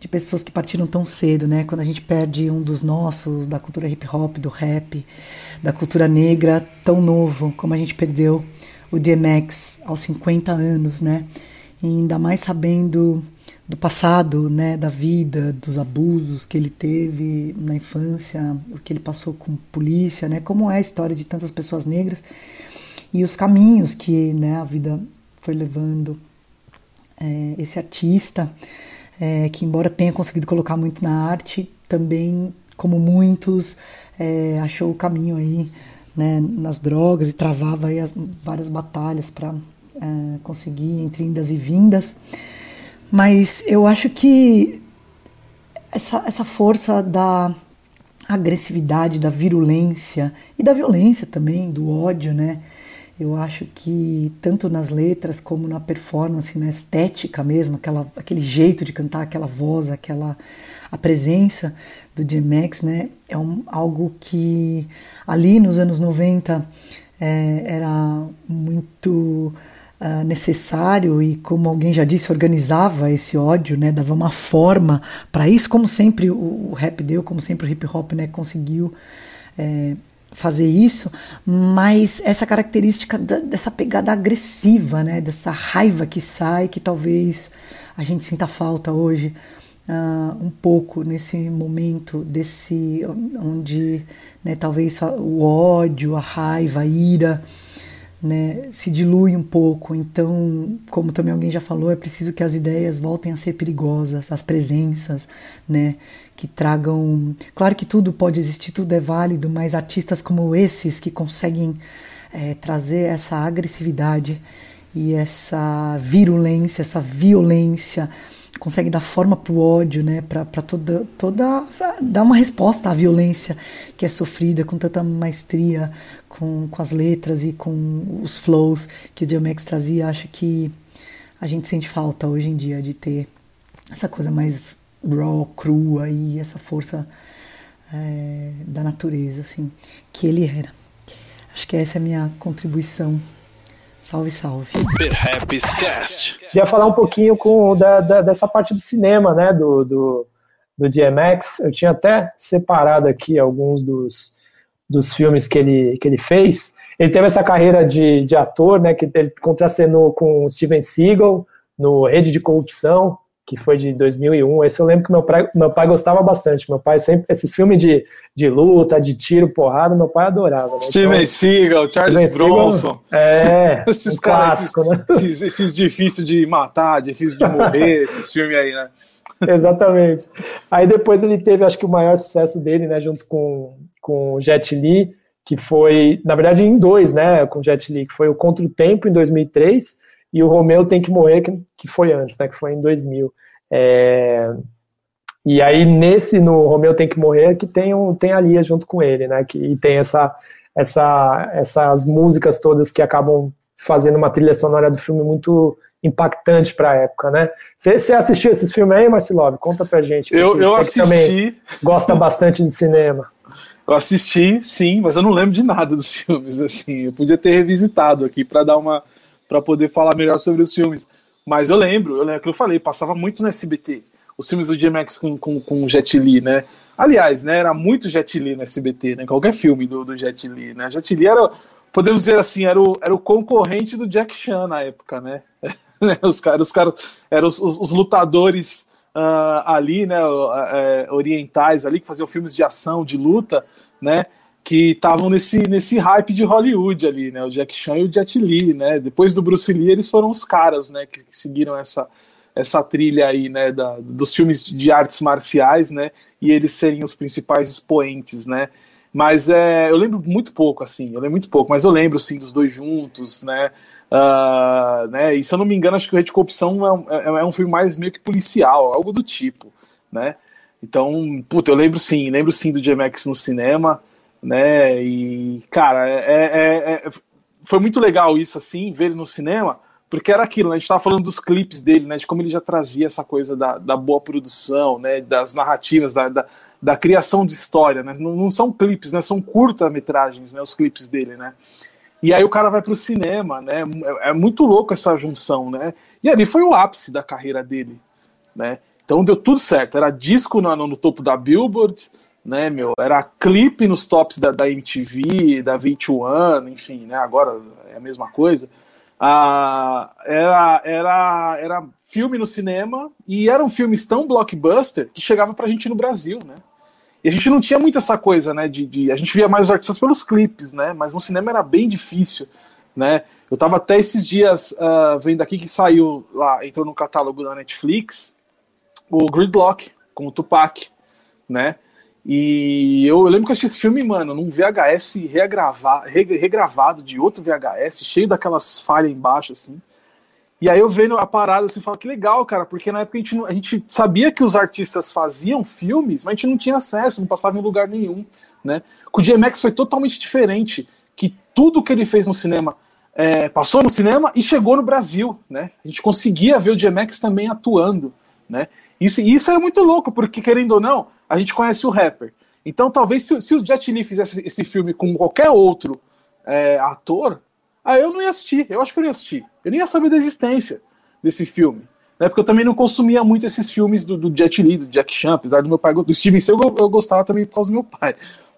de pessoas que partiram tão cedo, né? Quando a gente perde um dos nossos, da cultura hip hop, do rap, da cultura negra, tão novo, como a gente perdeu o DMX aos 50 anos, né? E ainda mais sabendo do passado, né, da vida, dos abusos que ele teve na infância, o que ele passou com polícia, né, como é a história de tantas pessoas negras e os caminhos que, né, a vida foi levando é, esse artista, é, que embora tenha conseguido colocar muito na arte, também, como muitos, é, achou o caminho aí né, nas drogas e travava aí as, várias batalhas para é, conseguir entre indas e vindas. Mas eu acho que essa, essa força da agressividade, da virulência e da violência também, do ódio, né? Eu acho que tanto nas letras como na performance, na estética mesmo, aquela, aquele jeito de cantar, aquela voz, aquela a presença do DMX, né, é um, algo que ali nos anos 90 é, era muito uh, necessário e, como alguém já disse, organizava esse ódio, né, dava uma forma para isso, como sempre o, o, rap deu, como sempre o hip hop né, conseguiu é, fazer isso, mas essa característica da, dessa pegada agressiva, né, dessa raiva que sai, que talvez a gente sinta falta hoje uh, um pouco nesse momento desse onde né, talvez o ódio, a raiva, a ira né, se dilui um pouco. Então, como também alguém já falou, é preciso que as ideias voltem a ser perigosas, as presenças, né, que tragam. Claro que tudo pode existir, tudo é válido, mas artistas como esses que conseguem é, trazer essa agressividade e essa virulência, essa violência consegue dar forma para o ódio, né, para toda, toda dar uma resposta à violência que é sofrida com tanta maestria, com, com as letras e com os flows que o DMX trazia. Acho que a gente sente falta hoje em dia de ter essa coisa mais raw, crua e essa força é, da natureza, assim, que ele era. Acho que essa é a minha contribuição Salve, salve. Cast. Queria falar um pouquinho com, da, da, dessa parte do cinema, né, do, do, do DMX. Eu tinha até separado aqui alguns dos, dos filmes que ele, que ele fez. Ele teve essa carreira de, de ator, né, que ele contracenou com Steven Seagal no Rede de Corrupção, que foi de 2001. Esse eu lembro que meu pai, meu pai gostava bastante. Meu pai sempre, esses filmes de, de luta, de tiro, porrada, meu pai adorava. Né? Steven então, Seagal, Charles Steven Bronson. é, esses um clássicos, né? Esses, esses difíceis de matar, difíceis de morrer, esses filmes aí, né? Exatamente. Aí depois ele teve, acho que o maior sucesso dele, né, junto com, com Jet Li, que foi, na verdade, em dois, né, com Jet Li, que foi o Contra o Tempo, em 2003, e o Romeu Tem Que Morrer, que, que foi antes, né, que foi em 2000. É, e aí, nesse, no Romeu Tem Que Morrer, que tem, um, tem a Lia junto com ele, né, que, e tem essa, essa, essas músicas todas que acabam fazendo uma trilha sonora do filme muito impactante para a época, né? Você assistiu esses filmes aí, Marcelov? Conta pra gente. Eu, eu assisti. gosta bastante de cinema. Eu assisti, sim, mas eu não lembro de nada dos filmes, assim. Eu podia ter revisitado aqui para dar uma para poder falar melhor sobre os filmes. Mas eu lembro, eu lembro que eu falei, passava muito no SBT. Os filmes do DMX com, com, com Jet Li, né? Aliás, né, era muito Jet Li no SBT, né? Qualquer filme do, do Jet Li, né? Jet Li era, podemos dizer assim, era o, era o concorrente do Jack Chan na época, né? os caras, os caras eram os, os, os lutadores uh, ali, né? Uh, orientais ali que faziam filmes de ação, de luta, né? Que estavam nesse, nesse hype de Hollywood ali, né? O Jack Chan e o Jet Li, né? Depois do Bruce Lee, eles foram os caras, né? Que, que seguiram essa, essa trilha aí, né? Da, dos filmes de artes marciais, né? E eles serem os principais expoentes, né? Mas é, eu lembro muito pouco, assim, eu lembro muito pouco, mas eu lembro, sim, dos dois juntos, né? Uh, né? E se eu não me engano, acho que o Rede Corrupção é, é, é um filme mais meio que policial, algo do tipo, né? Então, puta, eu lembro sim, lembro sim do GMX no cinema né? E, cara, é, é, é, foi muito legal isso, assim, ver ele no cinema, porque era aquilo, né? A gente estava falando dos clipes dele, né? De como ele já trazia essa coisa da, da boa produção, né? Das narrativas, da, da, da criação de história, né? Não, não, são clipes, né? São curta-metragens, né? Os clipes dele, né? E aí o cara vai pro cinema, né? É, é muito louco essa junção, né? E ali foi o ápice da carreira dele, né? Então deu tudo certo. Era disco no, no topo da Billboard, né, meu? Era clipe nos tops da, da MTV, da VH1, enfim, né? Agora é a mesma coisa. Ah, era, era, era filme no cinema e eram filmes tão blockbuster que chegava pra gente no Brasil, né? E a gente não tinha muito essa coisa, né? De, de, a gente via mais os artistas pelos clipes, né? Mas no cinema era bem difícil, né? Eu tava até esses dias uh, vendo aqui que saiu lá, entrou no catálogo da Netflix, o Gridlock, com o Tupac, né? E eu, lembro que eu assisti esse filme, mano, num VHS regrava, regravado de outro VHS, cheio daquelas falhas embaixo, assim. E aí eu vendo a parada assim, falo que legal, cara, porque na época a gente, não, a gente sabia que os artistas faziam filmes, mas a gente não tinha acesso, não passava em lugar nenhum, né? Com o DMX foi totalmente diferente, que tudo que ele fez no cinema é, passou no cinema e chegou no Brasil, né? A gente conseguia ver o DMX também atuando, né? Isso, isso é muito louco, porque querendo ou não, a gente conhece o rapper. Então talvez se, se o Jet Li fizesse esse filme com qualquer outro é, ator, Aí eu não ia assistir, eu acho que eu não ia assistir. Eu nem ia saber da existência desse filme. Né, porque eu também não consumia muito esses filmes do, do Jet Li, do Jack Chan, apesar do meu pai, do Steven Seagal eu, gostava também por causa do meu pai.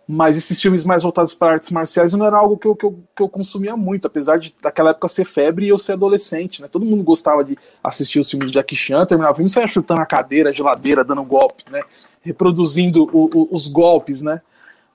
Mas esses filmes mais voltados para artes marciais não era algo que eu, que eu, que eu consumia muito, apesar de daquela época ser febre e eu ser adolescente, né? Todo mundo gostava de assistir os filmes do Jack Chan, terminava o filme e saia chutando a cadeira, a geladeira, dando golpe, né? Reproduzindo o, o, os golpes, né?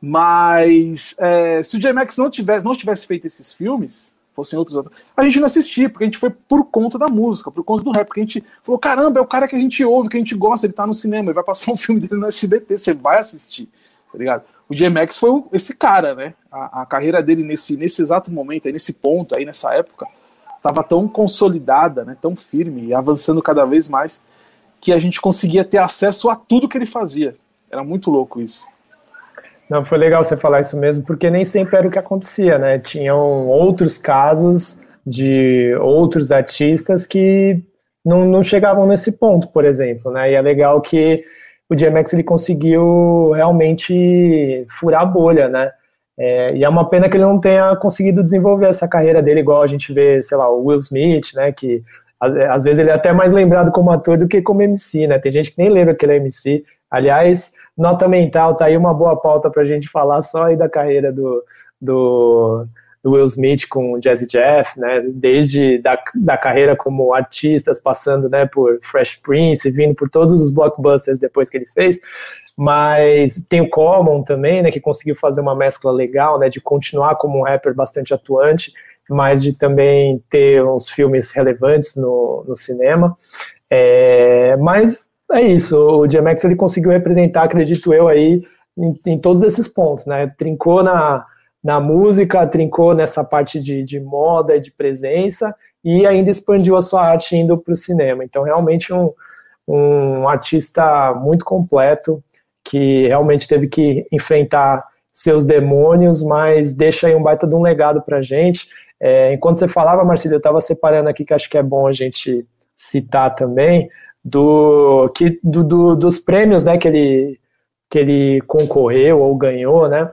Mas é, se o J-Max não tivesse, não tivesse feito esses filmes, fossem outros a gente não assistia, porque a gente foi por conta da música, por conta do rap, porque a gente falou, caramba, é o cara que a gente ouve, que a gente gosta, ele tá no cinema, ele vai passar um filme dele no SBT, você vai assistir, tá ligado? O J-Max foi esse cara, né? A, a, carreira dele nesse, nesse exato momento, aí, nesse ponto, aí nessa época, tava tão consolidada, né? Tão firme e avançando cada vez mais, que a gente conseguia ter acesso a tudo que ele fazia. Era muito louco isso. Não, foi legal você falar isso mesmo, porque nem sempre era o que acontecia, né? Tinham outros casos de outros artistas que não, não chegavam nesse ponto, por exemplo, né? E é legal que o DMX ele conseguiu realmente furar a bolha, né? É, e é uma pena que ele não tenha conseguido desenvolver essa carreira dele igual a gente vê, sei lá, o Will Smith, né? Que às vezes ele é até mais lembrado como ator do que como MC, né? Tem gente que nem lembra que ele é MC. Aliás, nota mental, tá aí uma boa pauta para a gente falar só aí da carreira do, do, do, Will Smith com o Jazzy Jeff, né, desde da, da carreira como artistas, passando, né, por Fresh Prince, vindo por todos os blockbusters depois que ele fez, mas tem o Common também, né, que conseguiu fazer uma mescla legal, né, de continuar como um rapper bastante atuante, mas de também ter uns filmes relevantes no, no cinema, é, mas é isso, o DMX ele conseguiu representar, acredito eu, aí em, em, todos esses pontos, né? Trincou na, na música, trincou nessa parte de, de moda, de presença, e ainda expandiu a sua arte indo para o cinema. Então, realmente um, um artista muito completo, que realmente teve que enfrentar seus demônios, mas deixa aí um baita de um legado para gente. É, enquanto você falava, Marcelo, eu estava separando aqui que acho que é bom a gente citar também do, que, do, do, dos prêmios né, que, ele, que ele concorreu ou ganhou, né?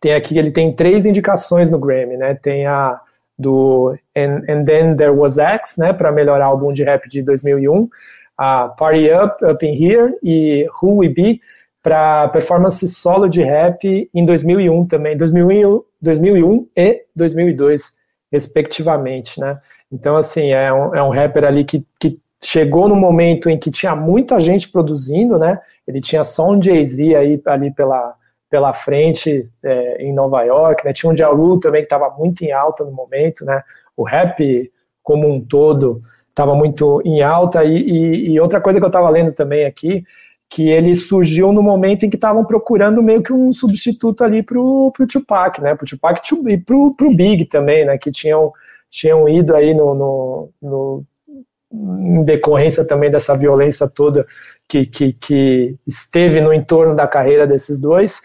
Tem aqui, ele tem três indicações no Grammy, né? Tem a do And, And Then There Was X, né? Para melhor álbum de rap de 2001, a Party Up, Up in Here e Who We Be para performance solo de rap em 2001 também, 2001, 2001 e 2002, respectivamente, né? Então, assim, é um, é um rapper ali que, que chegou no momento em que tinha muita gente produzindo, né? Ele tinha só um Jay-Z aí ali pela, pela frente é, em Nova York, né? Tinha um Jalu também que estava muito em alta no momento, né? O rap como um todo estava muito em alta e, e, e, outra coisa que eu estava lendo também aqui que ele surgiu no momento em que estavam procurando meio que um substituto ali pro, pro Tupac, né? Pro Tupac e pro, pro Big também, né? Que tinham tinham ido aí no, no, no em decorrência também dessa violência toda que, que, que esteve no entorno da carreira desses dois,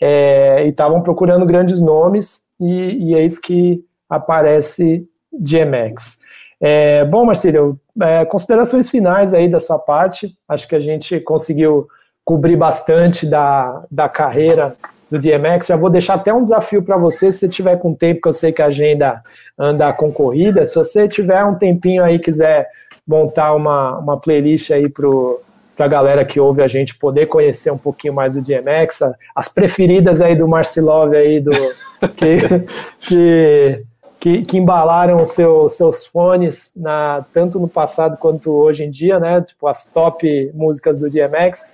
é, e estavam procurando grandes nomes, e, e eis que aparece DMX. É, bom, Marcelo, é, considerações finais aí da sua parte, acho que a gente conseguiu cobrir bastante da, da carreira do DMX. Já vou deixar até um desafio para você, se você tiver com tempo, que eu sei que a agenda anda concorrida. Se você tiver um tempinho aí, quiser montar uma, uma playlist aí pro para a galera que ouve a gente poder conhecer um pouquinho mais do DMX, as preferidas aí do Marcilov aí do que, que, que, que embalaram seu, seus fones na, tanto no passado quanto hoje em dia, né? Tipo as top músicas do DMX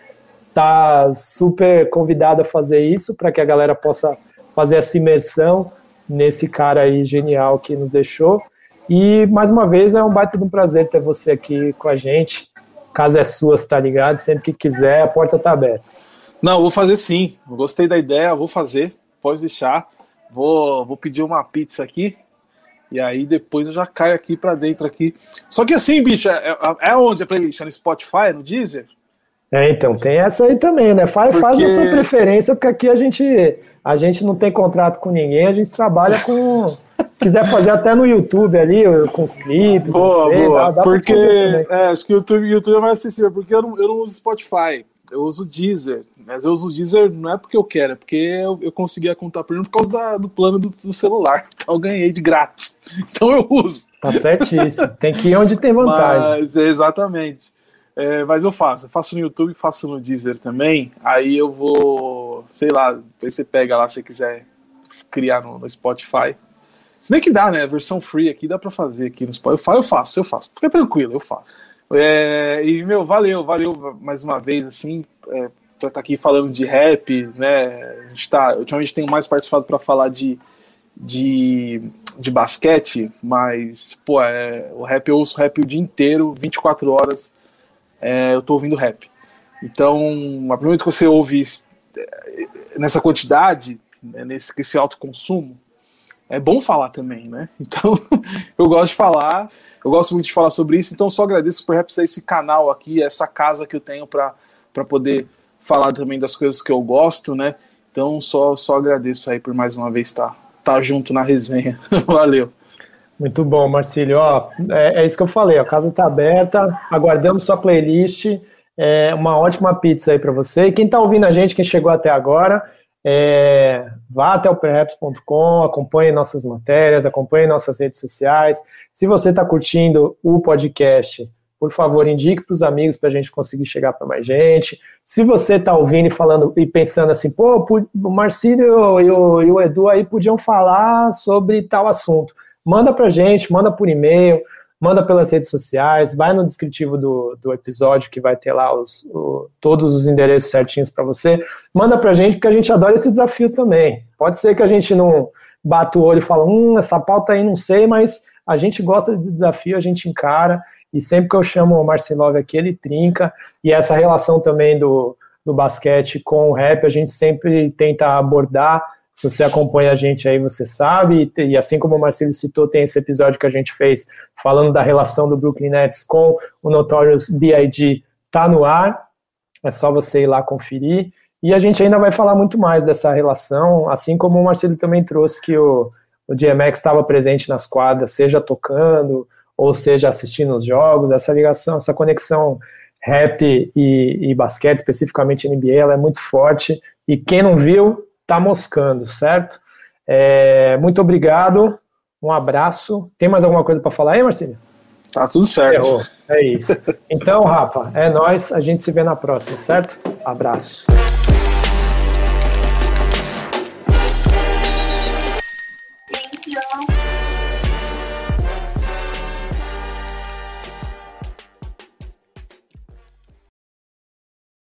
tá super convidado a fazer isso para que a galera possa fazer essa imersão nesse cara aí genial que nos deixou. E mais uma vez é um baita de um prazer ter você aqui com a gente. Casa é sua, tá ligado? Sempre que quiser, a porta tá aberta. Não, vou fazer sim. Gostei da ideia, vou fazer. Pode deixar. Vou, vou pedir uma pizza aqui. E aí depois eu já caio aqui para dentro aqui. Só que assim, bicho, é, é, é onde a playlist? É no Spotify, no Deezer? É, então, tem essa aí também, né? Faz, porque... faz a sua preferência, porque aqui a gente, a gente não tem contrato com ninguém, a gente trabalha com. Se quiser fazer até no YouTube ali, com os clipes, boa, sei, boa. Dá, dá porque é, acho que o YouTube, YouTube é mais acessível, porque eu não, eu não uso Spotify, eu uso Deezer. Mas eu uso o Deezer não é porque eu quero, é porque eu, eu consegui a conta por causa da, do plano do, do, celular. Então eu ganhei de grátis. Então eu uso. Tá certíssimo. Tem que ir onde tem vantagem. Mas, exatamente. É, mas eu faço, eu faço no YouTube, faço no Deezer também. Aí eu vou, sei lá, você pega lá se quiser criar no, no, Spotify. Se bem que dá, né? A versão free aqui dá pra fazer aqui no Spotify. Eu faço, eu faço. Fica tranquilo, eu faço. É, e, meu, valeu, valeu mais uma vez, assim, é, pra estar tá aqui falando de rap, né? A gente tá, ultimamente tenho mais participado para falar de, de, de basquete, mas, pô, é, o rap eu ouço rap o dia inteiro, 24 horas é, eu estou ouvindo rap. Então, a primeira vez que você ouve é, nessa quantidade, né, nesse esse alto consumo, é bom falar também, né? Então, eu gosto de falar, eu gosto muito de falar sobre isso, então só agradeço por Raps esse canal aqui, essa casa que eu tenho para poder falar também das coisas que eu gosto, né? Então, só, só agradeço aí por mais uma vez estar tá, junto na resenha. Valeu. Muito bom, Marcílio. Ó, é, é, isso que eu falei, a casa está aberta, aguardamos sua playlist. É uma ótima pizza aí para você. E quem está ouvindo a gente, quem chegou até agora, é, vá até o perhaps.com, acompanhe nossas matérias, acompanhe nossas redes sociais. Se você está curtindo o podcast, por favor, indique para os amigos para a gente conseguir chegar para mais gente. Se você está ouvindo e falando e pensando assim, pô, o Marcílio e o, e o Edu aí podiam falar sobre tal assunto manda pra gente, manda por e-mail, manda pelas redes sociais, vai no descritivo do, do episódio que vai ter lá os, o, todos os endereços certinhos para você. Manda pra gente, porque a gente adora esse desafio também. Pode ser que a gente não bata o olho e fala, hum, essa pauta aí não sei, mas a gente gosta de desafio, a gente encara, e sempre que eu chamo o Marcelov aqui, ele trinca, e essa relação também do, do basquete com o rap, a gente sempre tenta abordar se você acompanha a gente aí, você sabe, e assim como o Marcelo citou, tem esse episódio que a gente fez falando da relação do Brooklyn Nets com o Notorious B.I.G. tá no ar, é só você ir lá conferir. E a gente ainda vai falar muito mais dessa relação, assim como o Marcelo também trouxe que o, o DMX estava presente nas quadras, seja tocando ou seja assistindo os jogos, essa ligação, essa conexão rap e, e basquete, especificamente NBA, ela é muito forte. E quem não viu, tá moscando, certo? É, muito obrigado, um abraço. Tem mais alguma coisa para falar aí, Marcelo? Tá tudo certo. Errou. É isso. Então, Rafa, é nós. A gente se vê na próxima, certo? Abraço.